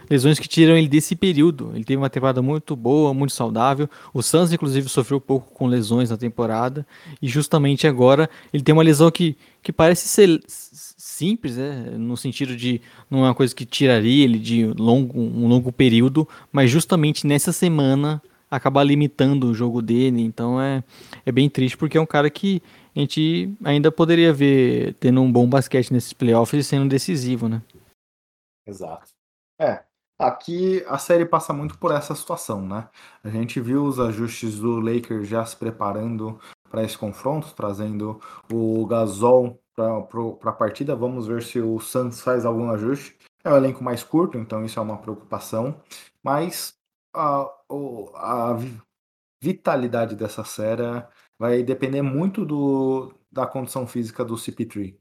lesões que tiram ele desse período. Ele teve uma temporada muito boa, muito saudável. O Suns, inclusive, sofreu pouco com lesões na temporada. E justamente agora ele tem uma lesão que, que parece ser simples, né? no sentido de não é uma coisa que tiraria ele de longo, um longo período, mas justamente nessa semana acabar limitando o jogo dele. Então é, é bem triste porque é um cara que a gente ainda poderia ver tendo um bom basquete nesses playoffs e sendo decisivo, né? Exato. É, Aqui a série passa muito por essa situação, né? A gente viu os ajustes do Lakers já se preparando para esse confronto, trazendo o Gasol para a partida. Vamos ver se o Suns faz algum ajuste. É um elenco mais curto, então isso é uma preocupação. Mas a, a vitalidade dessa série vai depender muito do, da condição física do CP3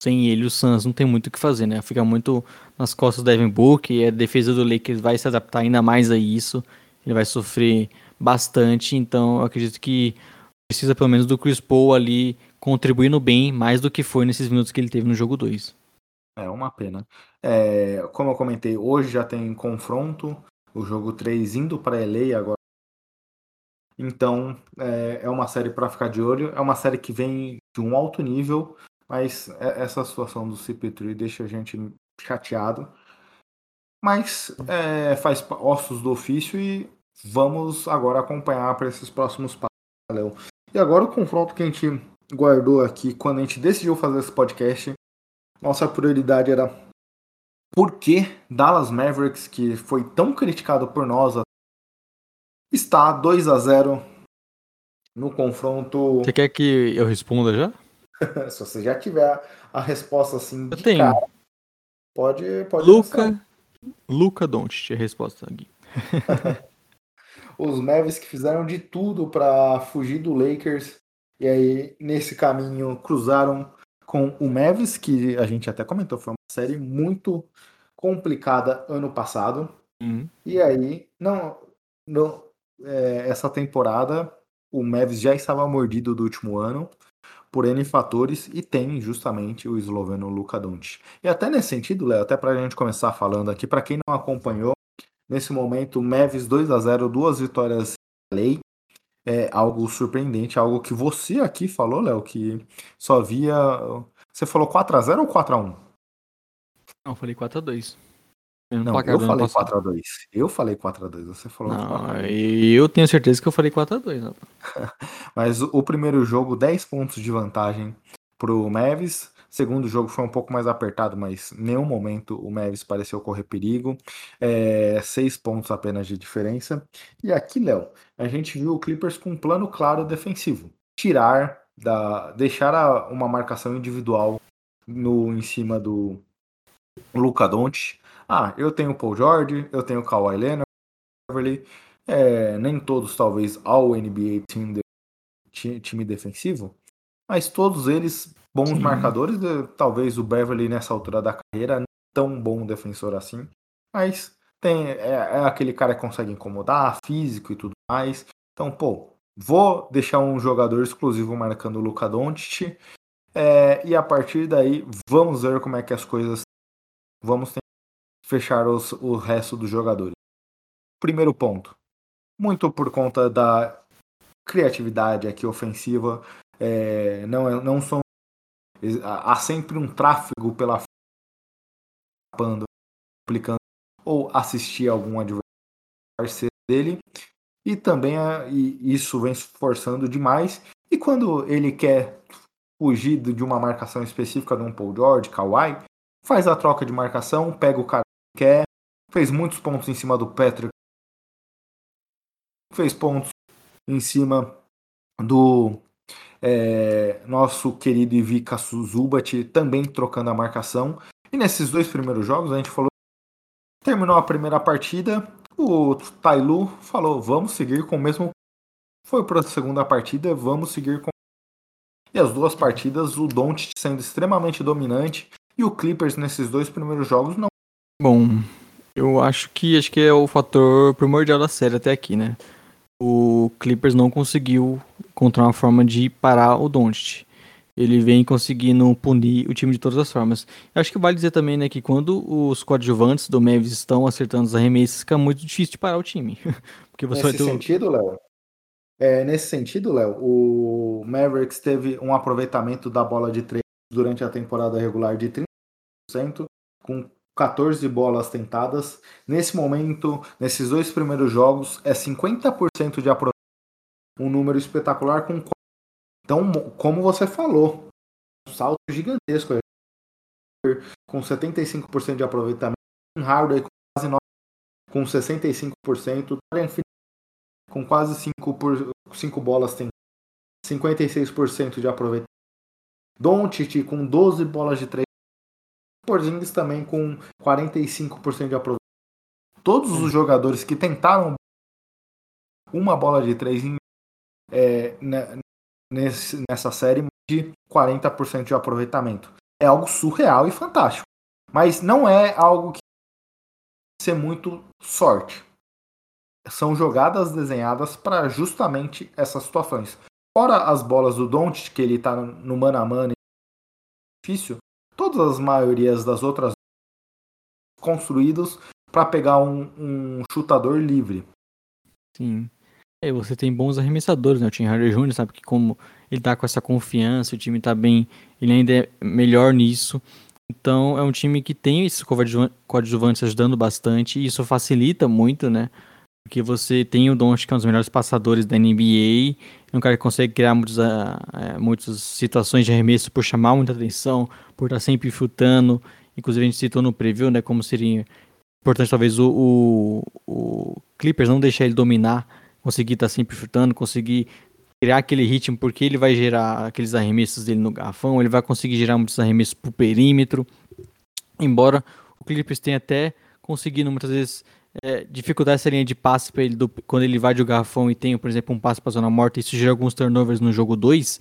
sem ele o Suns não tem muito o que fazer, né? Fica muito nas costas do Devin Booker e a defesa do Lakers vai se adaptar ainda mais a isso. Ele vai sofrer bastante, então eu acredito que precisa pelo menos do Chris Paul ali contribuindo bem, mais do que foi nesses minutos que ele teve no jogo 2. É uma pena. É, como eu comentei, hoje já tem confronto, o jogo 3 indo para LA agora. Então é, é uma série para ficar de olho. É uma série que vem de um alto nível, mas é, essa situação do CP3 deixa a gente chateado. Mas é, faz ossos do ofício e vamos agora acompanhar para esses próximos passos, Léo. E agora o confronto que a gente guardou aqui quando a gente decidiu fazer esse podcast nossa prioridade era por que Dallas Mavericks, que foi tão criticado por nós, está 2 a 0 no confronto. Você quer que eu responda já? Se você já tiver a resposta assim, eu tenho. Cara, pode, pode. Luca, Luca Doncic, a resposta aqui. Os Mavericks que fizeram de tudo para fugir do Lakers e aí nesse caminho cruzaram com o Mavis, que a gente até comentou, foi uma série muito complicada ano passado. Uhum. E aí, não, não é, essa temporada o Mavs já estava mordido do último ano por N fatores e tem justamente o esloveno Luka Doncic. E até nesse sentido, Léo, até para a gente começar falando aqui, para quem não acompanhou, nesse momento Mavs 2 a 0, duas vitórias lei, é algo surpreendente, algo que você aqui falou, Léo, que só via você falou 4 a 0 ou 4 a 1? Não, falei 4 a 2. Eu não, não eu falei 4x2. Eu falei 4x2, você falou não, E eu tenho certeza que eu falei 4x2. Mas o, o primeiro jogo, 10 pontos de vantagem pro Mavis. Segundo jogo foi um pouco mais apertado, mas em nenhum momento o Mavis pareceu correr perigo. É, seis pontos apenas de diferença. E aqui, Léo, a gente viu o Clippers com um plano claro defensivo. Tirar, da, deixar a, uma marcação individual no em cima do Luca Doncic ah, eu tenho o Paul George, eu tenho o Kawhi Leonard, é, nem todos talvez ao NBA team de, time defensivo, mas todos eles bons Sim. marcadores. Talvez o Beverly nessa altura da carreira não tão bom defensor assim, mas tem é, é, aquele cara que consegue incomodar, físico e tudo mais. Então, pô, vou deixar um jogador exclusivo marcando o Luka Doncic é, e a partir daí vamos ver como é que as coisas vamos fechar os, o resto dos jogadores. Primeiro ponto, muito por conta da criatividade aqui ofensiva, é, não, é, não são há sempre um tráfego pela aplicando ou assistir algum adversário dele. E também e isso vem se forçando demais. E quando ele quer fugir de uma marcação específica de um Paul George, Kawhi, faz a troca de marcação, pega o cara quer, fez muitos pontos em cima do Patrick, fez pontos em cima do é, nosso querido Ivica Suzubat também trocando a marcação. E nesses dois primeiros jogos, a gente falou. Terminou a primeira partida, o Tailu falou: vamos seguir com o mesmo. Foi para a segunda partida, vamos seguir com. E as duas partidas, o Don't sendo extremamente dominante e o Clippers nesses dois primeiros jogos não. Bom, eu acho que acho que é o fator primordial da série até aqui, né? o Clippers não conseguiu encontrar uma forma de parar o Doncic. Ele vem conseguindo punir o time de todas as formas. Eu acho que vale dizer também, né, que quando os coadjuvantes do Mavis estão acertando os arremessos, fica muito difícil de parar o time. Porque você nesse ter... sentido, Léo, é, nesse sentido, Léo, o Mavericks teve um aproveitamento da bola de três durante a temporada regular de 30%, com 14 bolas tentadas. Nesse momento, nesses dois primeiros jogos, é 50% de aproveitamento. Um número espetacular com. Então, como você falou, um salto gigantesco. Com 75% de aproveitamento. Hardware com quase 9, com 65%. Com quase 5, por, 5 bolas tentadas. 56% de aproveitamento. Doncic com 12 bolas de 3 Porzingis também com 45% de aproveitamento. Todos os jogadores que tentaram uma bola de três em, é, nesse, nessa série de 40% de aproveitamento. É algo surreal e fantástico. Mas não é algo que ser muito sorte. São jogadas desenhadas para justamente essas situações. Fora as bolas do Don't, que ele está no mano a mano difícil, todas as maiorias das outras construídos para pegar um, um, chutador livre. Sim. É, você tem bons arremessadores, né? O Tim Harder Jr., sabe que como ele tá com essa confiança, o time tá bem, ele ainda é melhor nisso. Então é um time que tem esses coadjuvantes ajudando bastante e isso facilita muito, né? Porque você tem o Doncic, que é um dos melhores passadores da NBA, é um cara que consegue criar muitos, uh, muitas situações de arremesso por chamar muita atenção, por estar sempre filtrando. Inclusive a gente citou no preview, né, como seria importante talvez o, o, o Clippers não deixar ele dominar, conseguir estar sempre filtrando, conseguir criar aquele ritmo, porque ele vai gerar aqueles arremessos dele no garrafão, ele vai conseguir gerar muitos arremessos pro perímetro. Embora o Clippers tenha até conseguido muitas vezes é, dificultar essa linha de passe para ele do, quando ele vai de garrafão e tem, por exemplo, um passe para zona morta, isso gera alguns turnovers no jogo 2,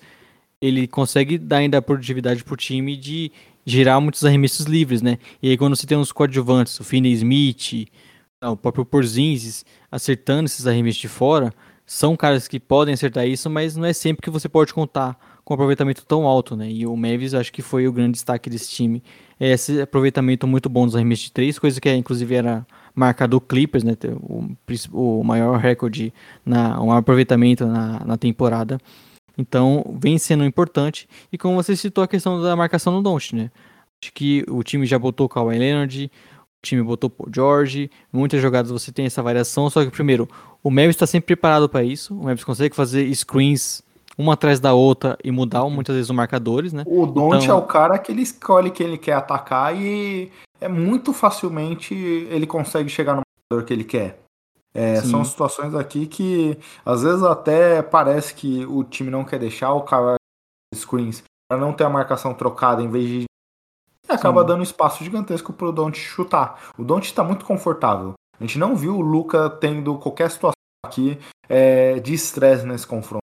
ele consegue dar ainda produtividade pro time de gerar muitos arremessos livres, né? E aí quando você tem uns coadjuvantes, o Finney Smith, não, o próprio Porzingis acertando esses arremessos de fora, são caras que podem acertar isso, mas não é sempre que você pode contar com um aproveitamento tão alto, né? E o Mavis acho que foi o grande destaque desse time. É esse aproveitamento muito bom dos arremessos de três, coisa que inclusive era marca do Clippers, né? O, o maior recorde, na, um aproveitamento na, na temporada. Então, vem sendo importante. E como você citou a questão da marcação no Don't, né? Acho que o time já botou o Kawhi Leonard, o time botou o George, muitas jogadas você tem essa variação, só que primeiro, o Mavis está sempre preparado para isso, o Mavis consegue fazer screens uma atrás da outra e mudar muitas vezes os marcadores, né? O Don't então... é o cara que ele escolhe que ele quer atacar e é muito facilmente ele consegue chegar no marcador que ele quer. É, são situações aqui que às vezes até parece que o time não quer deixar o cara screens para não ter a marcação trocada em vez de e acaba Sim. dando espaço gigantesco pro Don't chutar. O Don't está muito confortável. A gente não viu o Luca tendo qualquer situação aqui é, de estresse nesse confronto.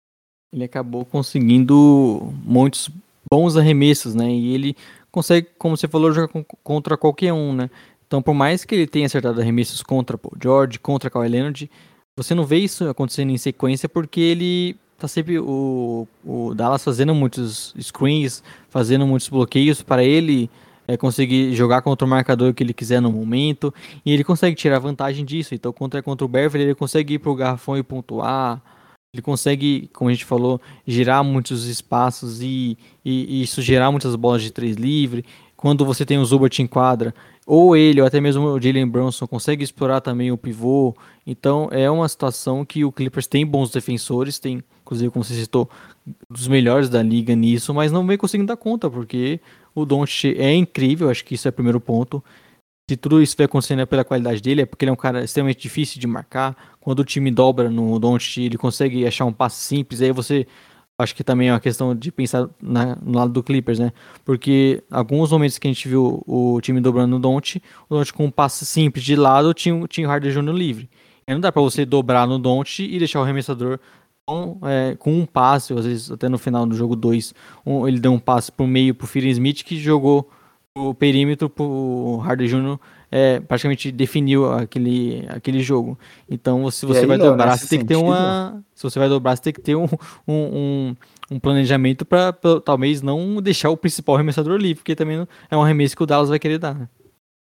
Ele acabou conseguindo muitos bons arremessos, né? E ele consegue, como você falou, jogar contra qualquer um, né? Então, por mais que ele tenha acertado arremessos contra Paul George, contra Kawhi Leonard, você não vê isso acontecendo em sequência porque ele tá sempre o, o Dallas fazendo muitos screens, fazendo muitos bloqueios para ele é, conseguir jogar contra o marcador que ele quiser no momento e ele consegue tirar vantagem disso. Então, contra contra o Beverly, ele consegue ir pro garrafão e pontuar. Ele consegue, como a gente falou, girar muitos espaços e, e, e isso gerar muitas bolas de três livre. Quando você tem o Zubat em quadra, ou ele, ou até mesmo o Jalen Brunson, consegue explorar também o pivô. Então é uma situação que o Clippers tem bons defensores, tem, inclusive, como você citou, dos melhores da liga nisso, mas não vem conseguindo dar conta, porque o Doncic é incrível, acho que isso é o primeiro ponto. Se tudo isso vai acontecendo pela qualidade dele, é porque ele é um cara extremamente difícil de marcar. Quando o time dobra no Doncic, ele consegue achar um passe simples, aí você acho que também é uma questão de pensar na, no lado do Clippers, né? Porque alguns momentos que a gente viu o time dobrando no Don't, o Don't com um passe simples de lado tinha, o Harder Jr. livre. E não dá para você dobrar no Don't e deixar o arremessador com, é, com um passe, às vezes até no final do jogo 2, um, ele deu um passe pro meio pro Phil Smith que jogou o perímetro pro Harder Jr é, praticamente definiu aquele, aquele jogo. Então, se você aí, vai dobrar, você tem que ter uma. Se você vai dobrar, você tem que ter um, um, um planejamento para talvez não deixar o principal arremessador livre, porque também é um arremesso que o Dallas vai querer dar. Né?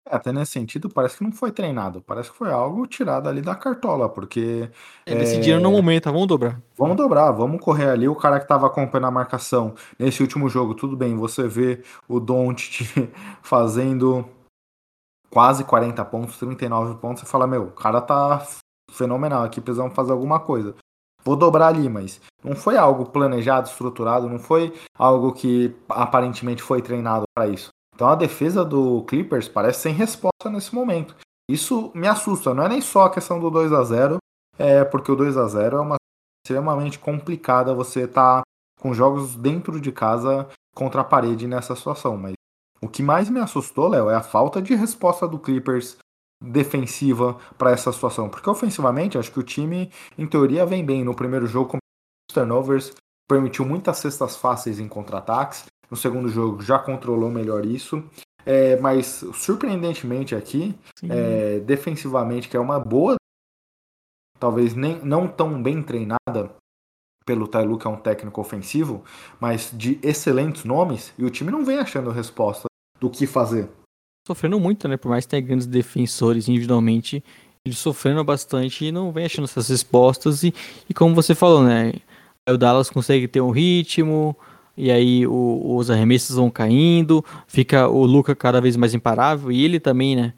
É, até nesse sentido, parece que não foi treinado. Parece que foi algo tirado ali da cartola, porque. É, decidiram no momento, vamos dobrar. Vamos dobrar, vamos correr ali. O cara que estava acompanhando a marcação nesse último jogo, tudo bem, você vê o Don't fazendo quase 40 pontos, 39 pontos, você fala, meu, o cara tá fenomenal aqui, precisamos fazer alguma coisa. Vou dobrar ali, mas não foi algo planejado, estruturado, não foi algo que aparentemente foi treinado para isso. Então a defesa do Clippers parece sem resposta nesse momento. Isso me assusta, não é nem só a questão do 2 a 0 é porque o 2 a 0 é uma extremamente complicada você tá com jogos dentro de casa contra a parede nessa situação, mas o que mais me assustou, Léo, é a falta de resposta do Clippers defensiva para essa situação. Porque ofensivamente, acho que o time, em teoria, vem bem. No primeiro jogo, com turnovers, permitiu muitas cestas fáceis em contra-ataques. No segundo jogo, já controlou melhor isso. É, mas, surpreendentemente aqui, é, defensivamente, que é uma boa, talvez nem, não tão bem treinada pelo Tailu, que é um técnico ofensivo, mas de excelentes nomes, e o time não vem achando resposta do que fazer. Sofrendo muito, né? Por mais que tenha grandes defensores individualmente, eles sofrendo bastante e não vem achando essas respostas. E, e como você falou, né? o Dallas consegue ter um ritmo, e aí o, os arremessos vão caindo, fica o Luca cada vez mais imparável, e ele também, né?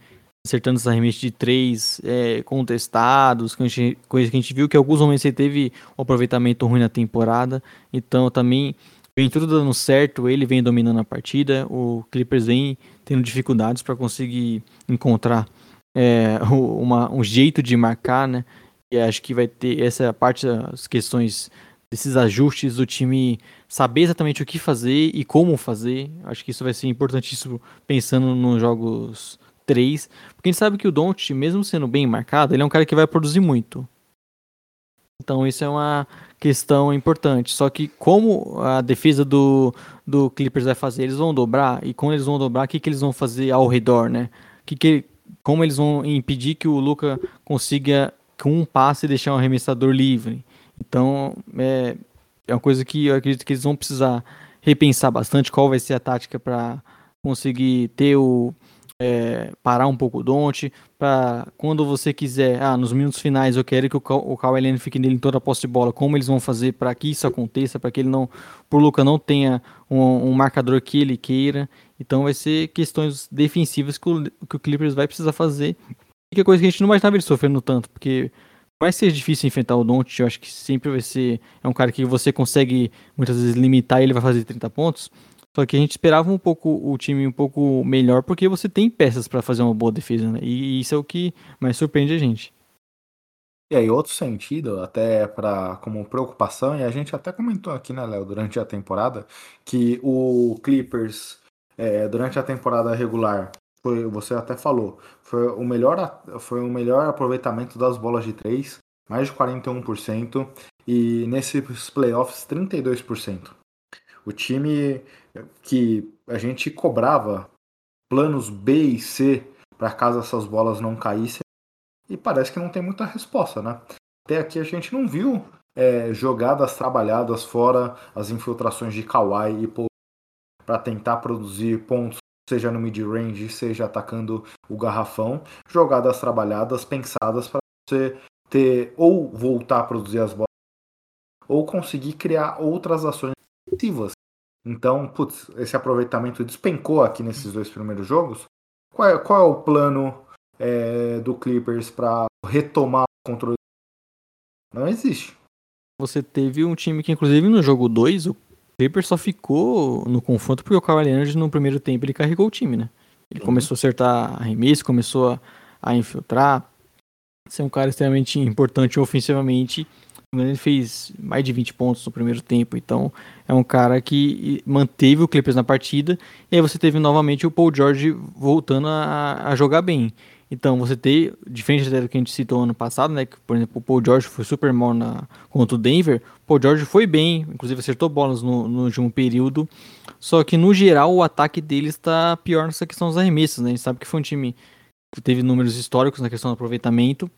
Acertando os arremessos de três é, contestados, coisa que a gente viu que alguns momentos ele teve um aproveitamento ruim na temporada, então também vem tudo dando certo, ele vem dominando a partida, o Clippers vem tendo dificuldades para conseguir encontrar é, uma, um jeito de marcar, né? E acho que vai ter essa parte das questões desses ajustes do time saber exatamente o que fazer e como fazer. Acho que isso vai ser importantíssimo pensando nos jogos 3. Porque a gente sabe que o Don't, mesmo sendo bem marcado, ele é um cara que vai produzir muito. Então isso é uma questão importante. Só que como a defesa do, do Clippers vai fazer? Eles vão dobrar, e quando eles vão dobrar, o que, que eles vão fazer ao redor, né? Que que, como eles vão impedir que o Luca consiga com um passe deixar um arremessador livre? Então, é, é uma coisa que eu acredito que eles vão precisar repensar bastante qual vai ser a tática para conseguir ter o é, parar um pouco o Don't, para quando você quiser, ah, nos minutos finais eu quero que o, o Kawhi Leonard fique nele em toda a posse de bola, como eles vão fazer para que isso aconteça, para que ele não, por Luca não tenha um, um, marcador que ele queira, então vai ser questões defensivas que o, que o Clippers vai precisar fazer, e que é coisa que a gente não imaginava ele sofrendo tanto, porque vai ser difícil enfrentar o Don't, eu acho que sempre vai ser. É um cara que você consegue muitas vezes limitar e ele vai fazer 30 pontos. Só que a gente esperava um pouco o time um pouco melhor, porque você tem peças para fazer uma boa defesa, né? E isso é o que mais surpreende a gente. E aí, outro sentido, até para como preocupação, e a gente até comentou aqui, né, Léo, durante a temporada, que o Clippers, é, durante a temporada regular, foi, você até falou, foi o melhor, foi o melhor aproveitamento das bolas de três, mais de 41%, e nesses playoffs 32%. O time que a gente cobrava planos B e C para caso essas bolas não caíssem, e parece que não tem muita resposta, né? Até aqui a gente não viu é, jogadas trabalhadas fora as infiltrações de Kawhi e para tentar produzir pontos seja no mid-range, seja atacando o garrafão, jogadas trabalhadas, pensadas para você ter ou voltar a produzir as bolas ou conseguir criar outras ações ativas. Então, putz, esse aproveitamento despencou aqui nesses dois primeiros jogos. Qual é, qual é o plano é, do Clippers para retomar o controle? Não existe. Você teve um time que, inclusive, no jogo 2, o Clippers só ficou no confronto porque o Kawhi Leonard no primeiro tempo ele carregou o time, né? Ele uhum. começou a acertar arremesso, começou a, a infiltrar, ser um cara extremamente importante ofensivamente. Ele fez mais de 20 pontos no primeiro tempo, então é um cara que manteve o Clippers na partida. E aí você teve novamente o Paul George voltando a, a jogar bem. Então, você ter, diferente do que a gente citou ano passado, né? Que, por exemplo, o Paul George foi super mal na, contra o Denver. O Paul George foi bem, inclusive acertou bolas no, no último período. Só que, no geral, o ataque deles está pior nessa questão dos arremessos, né? A gente sabe que foi um time que teve números históricos na questão do aproveitamento.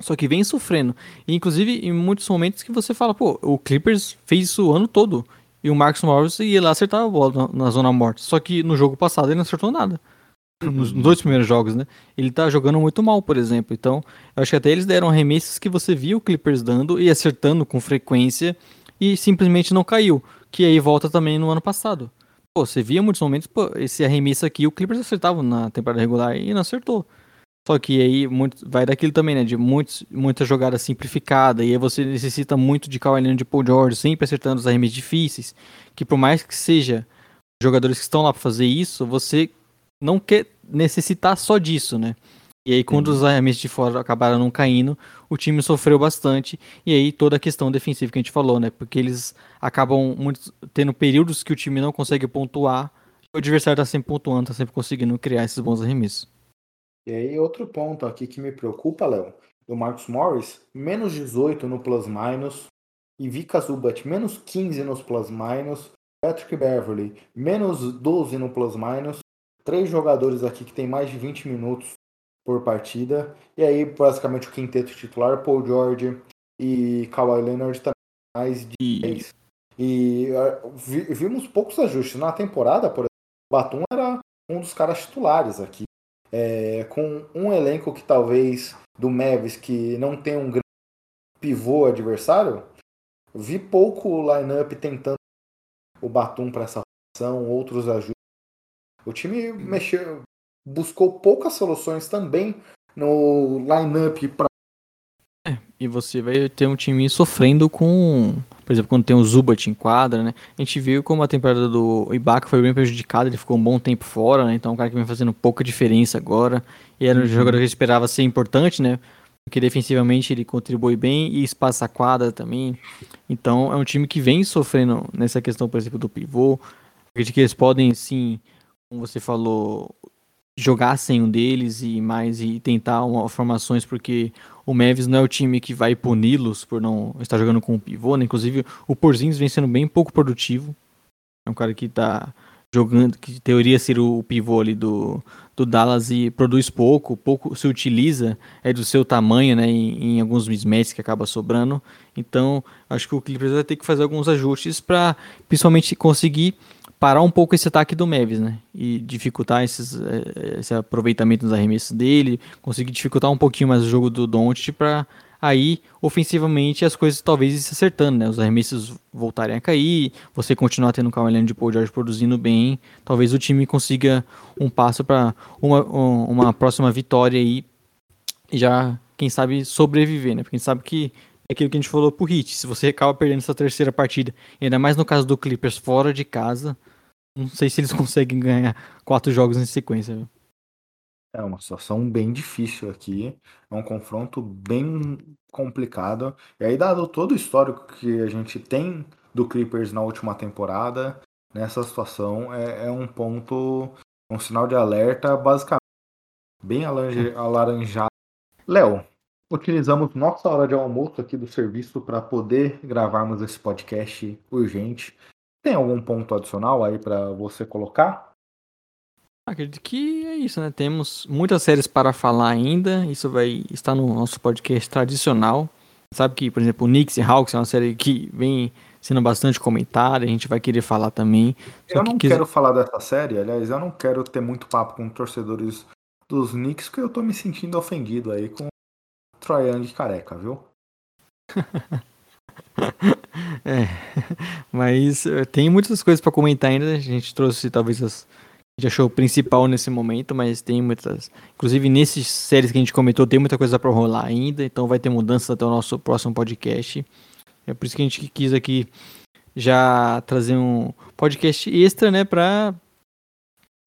Só que vem sofrendo. E, inclusive, em muitos momentos que você fala, pô, o Clippers fez isso o ano todo. E o Marcos Morris ia lá acertar a bola na, na zona morta. Só que no jogo passado ele não acertou nada nos dois primeiros jogos, né? Ele tá jogando muito mal, por exemplo. Então, eu acho que até eles deram arremessos que você via o Clippers dando e acertando com frequência e simplesmente não caiu. Que aí volta também no ano passado. Pô, você via muitos momentos, pô, esse arremesso aqui o Clippers acertava na temporada regular e não acertou. Só que aí muito, vai daquilo também, né? De muitos, muita jogada simplificada. E aí você necessita muito de Kawhi de Paul George, sempre acertando os arremessos difíceis. Que por mais que seja jogadores que estão lá para fazer isso, você não quer necessitar só disso, né? E aí, quando os arremessos de fora acabaram não caindo, o time sofreu bastante. E aí, toda a questão defensiva que a gente falou, né? Porque eles acabam muito, tendo períodos que o time não consegue pontuar. E o adversário tá sempre pontuando, tá sempre conseguindo criar esses bons arremessos. E aí, outro ponto aqui que me preocupa, Léo, do Marcos Morris, menos 18 no plus-minus. E Vika Zubat, menos 15 nos plus-minus. Patrick Beverly, menos 12 no plus-minus três jogadores aqui que tem mais de 20 minutos por partida. E aí, basicamente, o quinteto titular, Paul George e Kawhi Leonard também mais de 10. E uh, vimos poucos ajustes. Na temporada, por exemplo, o Batum era um dos caras titulares aqui. É, com um elenco que talvez do Mavis que não tem um grande pivô adversário, vi pouco o lineup tentando o Batum para essa função, outros ajustes. O time mexeu, buscou poucas soluções também no lineup para é, e você vai ter um time sofrendo com, por exemplo, quando tem o Zubat em quadra, né? A gente viu como a temporada do Ibaka foi bem prejudicada, ele ficou um bom tempo fora, né? Então é um cara que vem fazendo pouca diferença agora. E era um uhum. jogador que esperava ser importante, né? Porque defensivamente ele contribui bem e espaça a quadra também. Então é um time que vem sofrendo nessa questão, por exemplo, do pivô. Acredito que eles podem, sim, como você falou, jogar sem um deles e mais e tentar uma, formações, porque o Mavis não é o time que vai puni-los por não estar jogando com o pivô, né? Inclusive, o Porzingis vem sendo bem pouco produtivo. É um cara que tá jogando, que teoria ser o pivô ali do, do Dallas e produz pouco, pouco se utiliza, é do seu tamanho, né, em, em alguns mismatches que acaba sobrando. Então, acho que o Clippers vai ter que fazer alguns ajustes para principalmente conseguir parar um pouco esse ataque do Mavis, né? E dificultar esses, eh, esse aproveitamento dos arremessos dele, conseguir dificultar um pouquinho mais o jogo do Doncic para aí ofensivamente as coisas talvez se acertando, né? Os arremessos voltarem a cair, você continuar tendo o Kawhi de Paul George produzindo bem, talvez o time consiga um passo para uma, uma próxima vitória aí e já, quem sabe, sobreviver, né? Porque a gente sabe que é aquilo que a gente falou pro Hit, se você acaba perdendo essa terceira partida, ainda mais no caso do Clippers fora de casa, não sei se eles conseguem ganhar quatro jogos em sequência. Viu? É uma situação bem difícil aqui. É um confronto bem complicado. E aí, dado todo o histórico que a gente tem do Clippers na última temporada, nessa situação é, é um ponto, um sinal de alerta, basicamente bem alaranjado. Léo, utilizamos nossa hora de almoço aqui do serviço para poder gravarmos esse podcast urgente. Tem algum ponto adicional aí para você colocar? Acredito que é isso, né? Temos muitas séries para falar ainda. Isso vai estar no nosso podcast tradicional. Sabe que, por exemplo, o Knicks e Hawks é uma série que vem sendo bastante comentada, a gente vai querer falar também. Eu não que quero falar dessa série, aliás, eu não quero ter muito papo com torcedores dos Knicks, porque eu tô me sentindo ofendido aí com o Troy Young careca, viu? é, mas eh, tem muitas coisas para comentar ainda. A gente trouxe talvez as. A gente achou o principal nesse momento, mas tem muitas. Inclusive, nessas séries que a gente comentou, tem muita coisa para rolar ainda. Então, vai ter mudanças até o nosso próximo podcast. É por isso que a gente quis aqui já trazer um podcast extra, né? Pra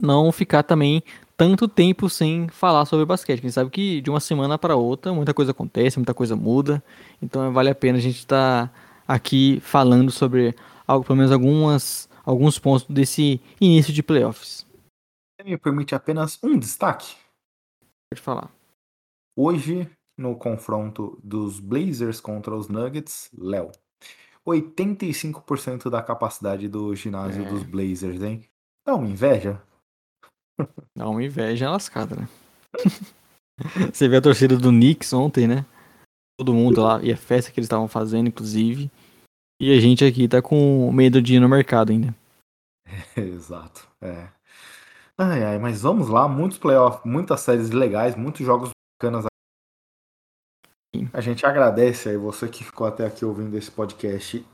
não ficar também tanto tempo sem falar sobre basquete. Quem sabe que de uma semana para outra muita coisa acontece, muita coisa muda. Então vale a pena a gente estar tá aqui falando sobre algo, pelo menos algumas, alguns pontos desse início de playoffs. Me permite apenas um destaque? Pode falar. Hoje, no confronto dos Blazers contra os Nuggets, Léo. 85% da capacidade do ginásio é. dos Blazers, hein? Dá uma inveja? Dá uma inveja lascada, né? Você viu a torcida do Knicks ontem, né? Todo mundo lá, e a festa que eles estavam fazendo, inclusive. E a gente aqui tá com medo de ir no mercado ainda. Exato, é. Ai, ai, mas vamos lá, muitos playoffs, muitas séries legais, muitos jogos bacanas. A gente agradece aí você que ficou até aqui ouvindo esse podcast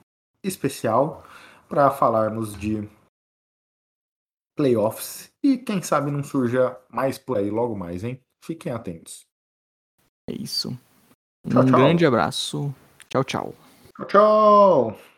especial para falarmos de playoffs e quem sabe não surja mais por aí logo mais, hein? Fiquem atentos. É isso. Tchau, um tchau. grande abraço. Tchau, tchau. Tchau, tchau.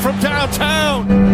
From downtown.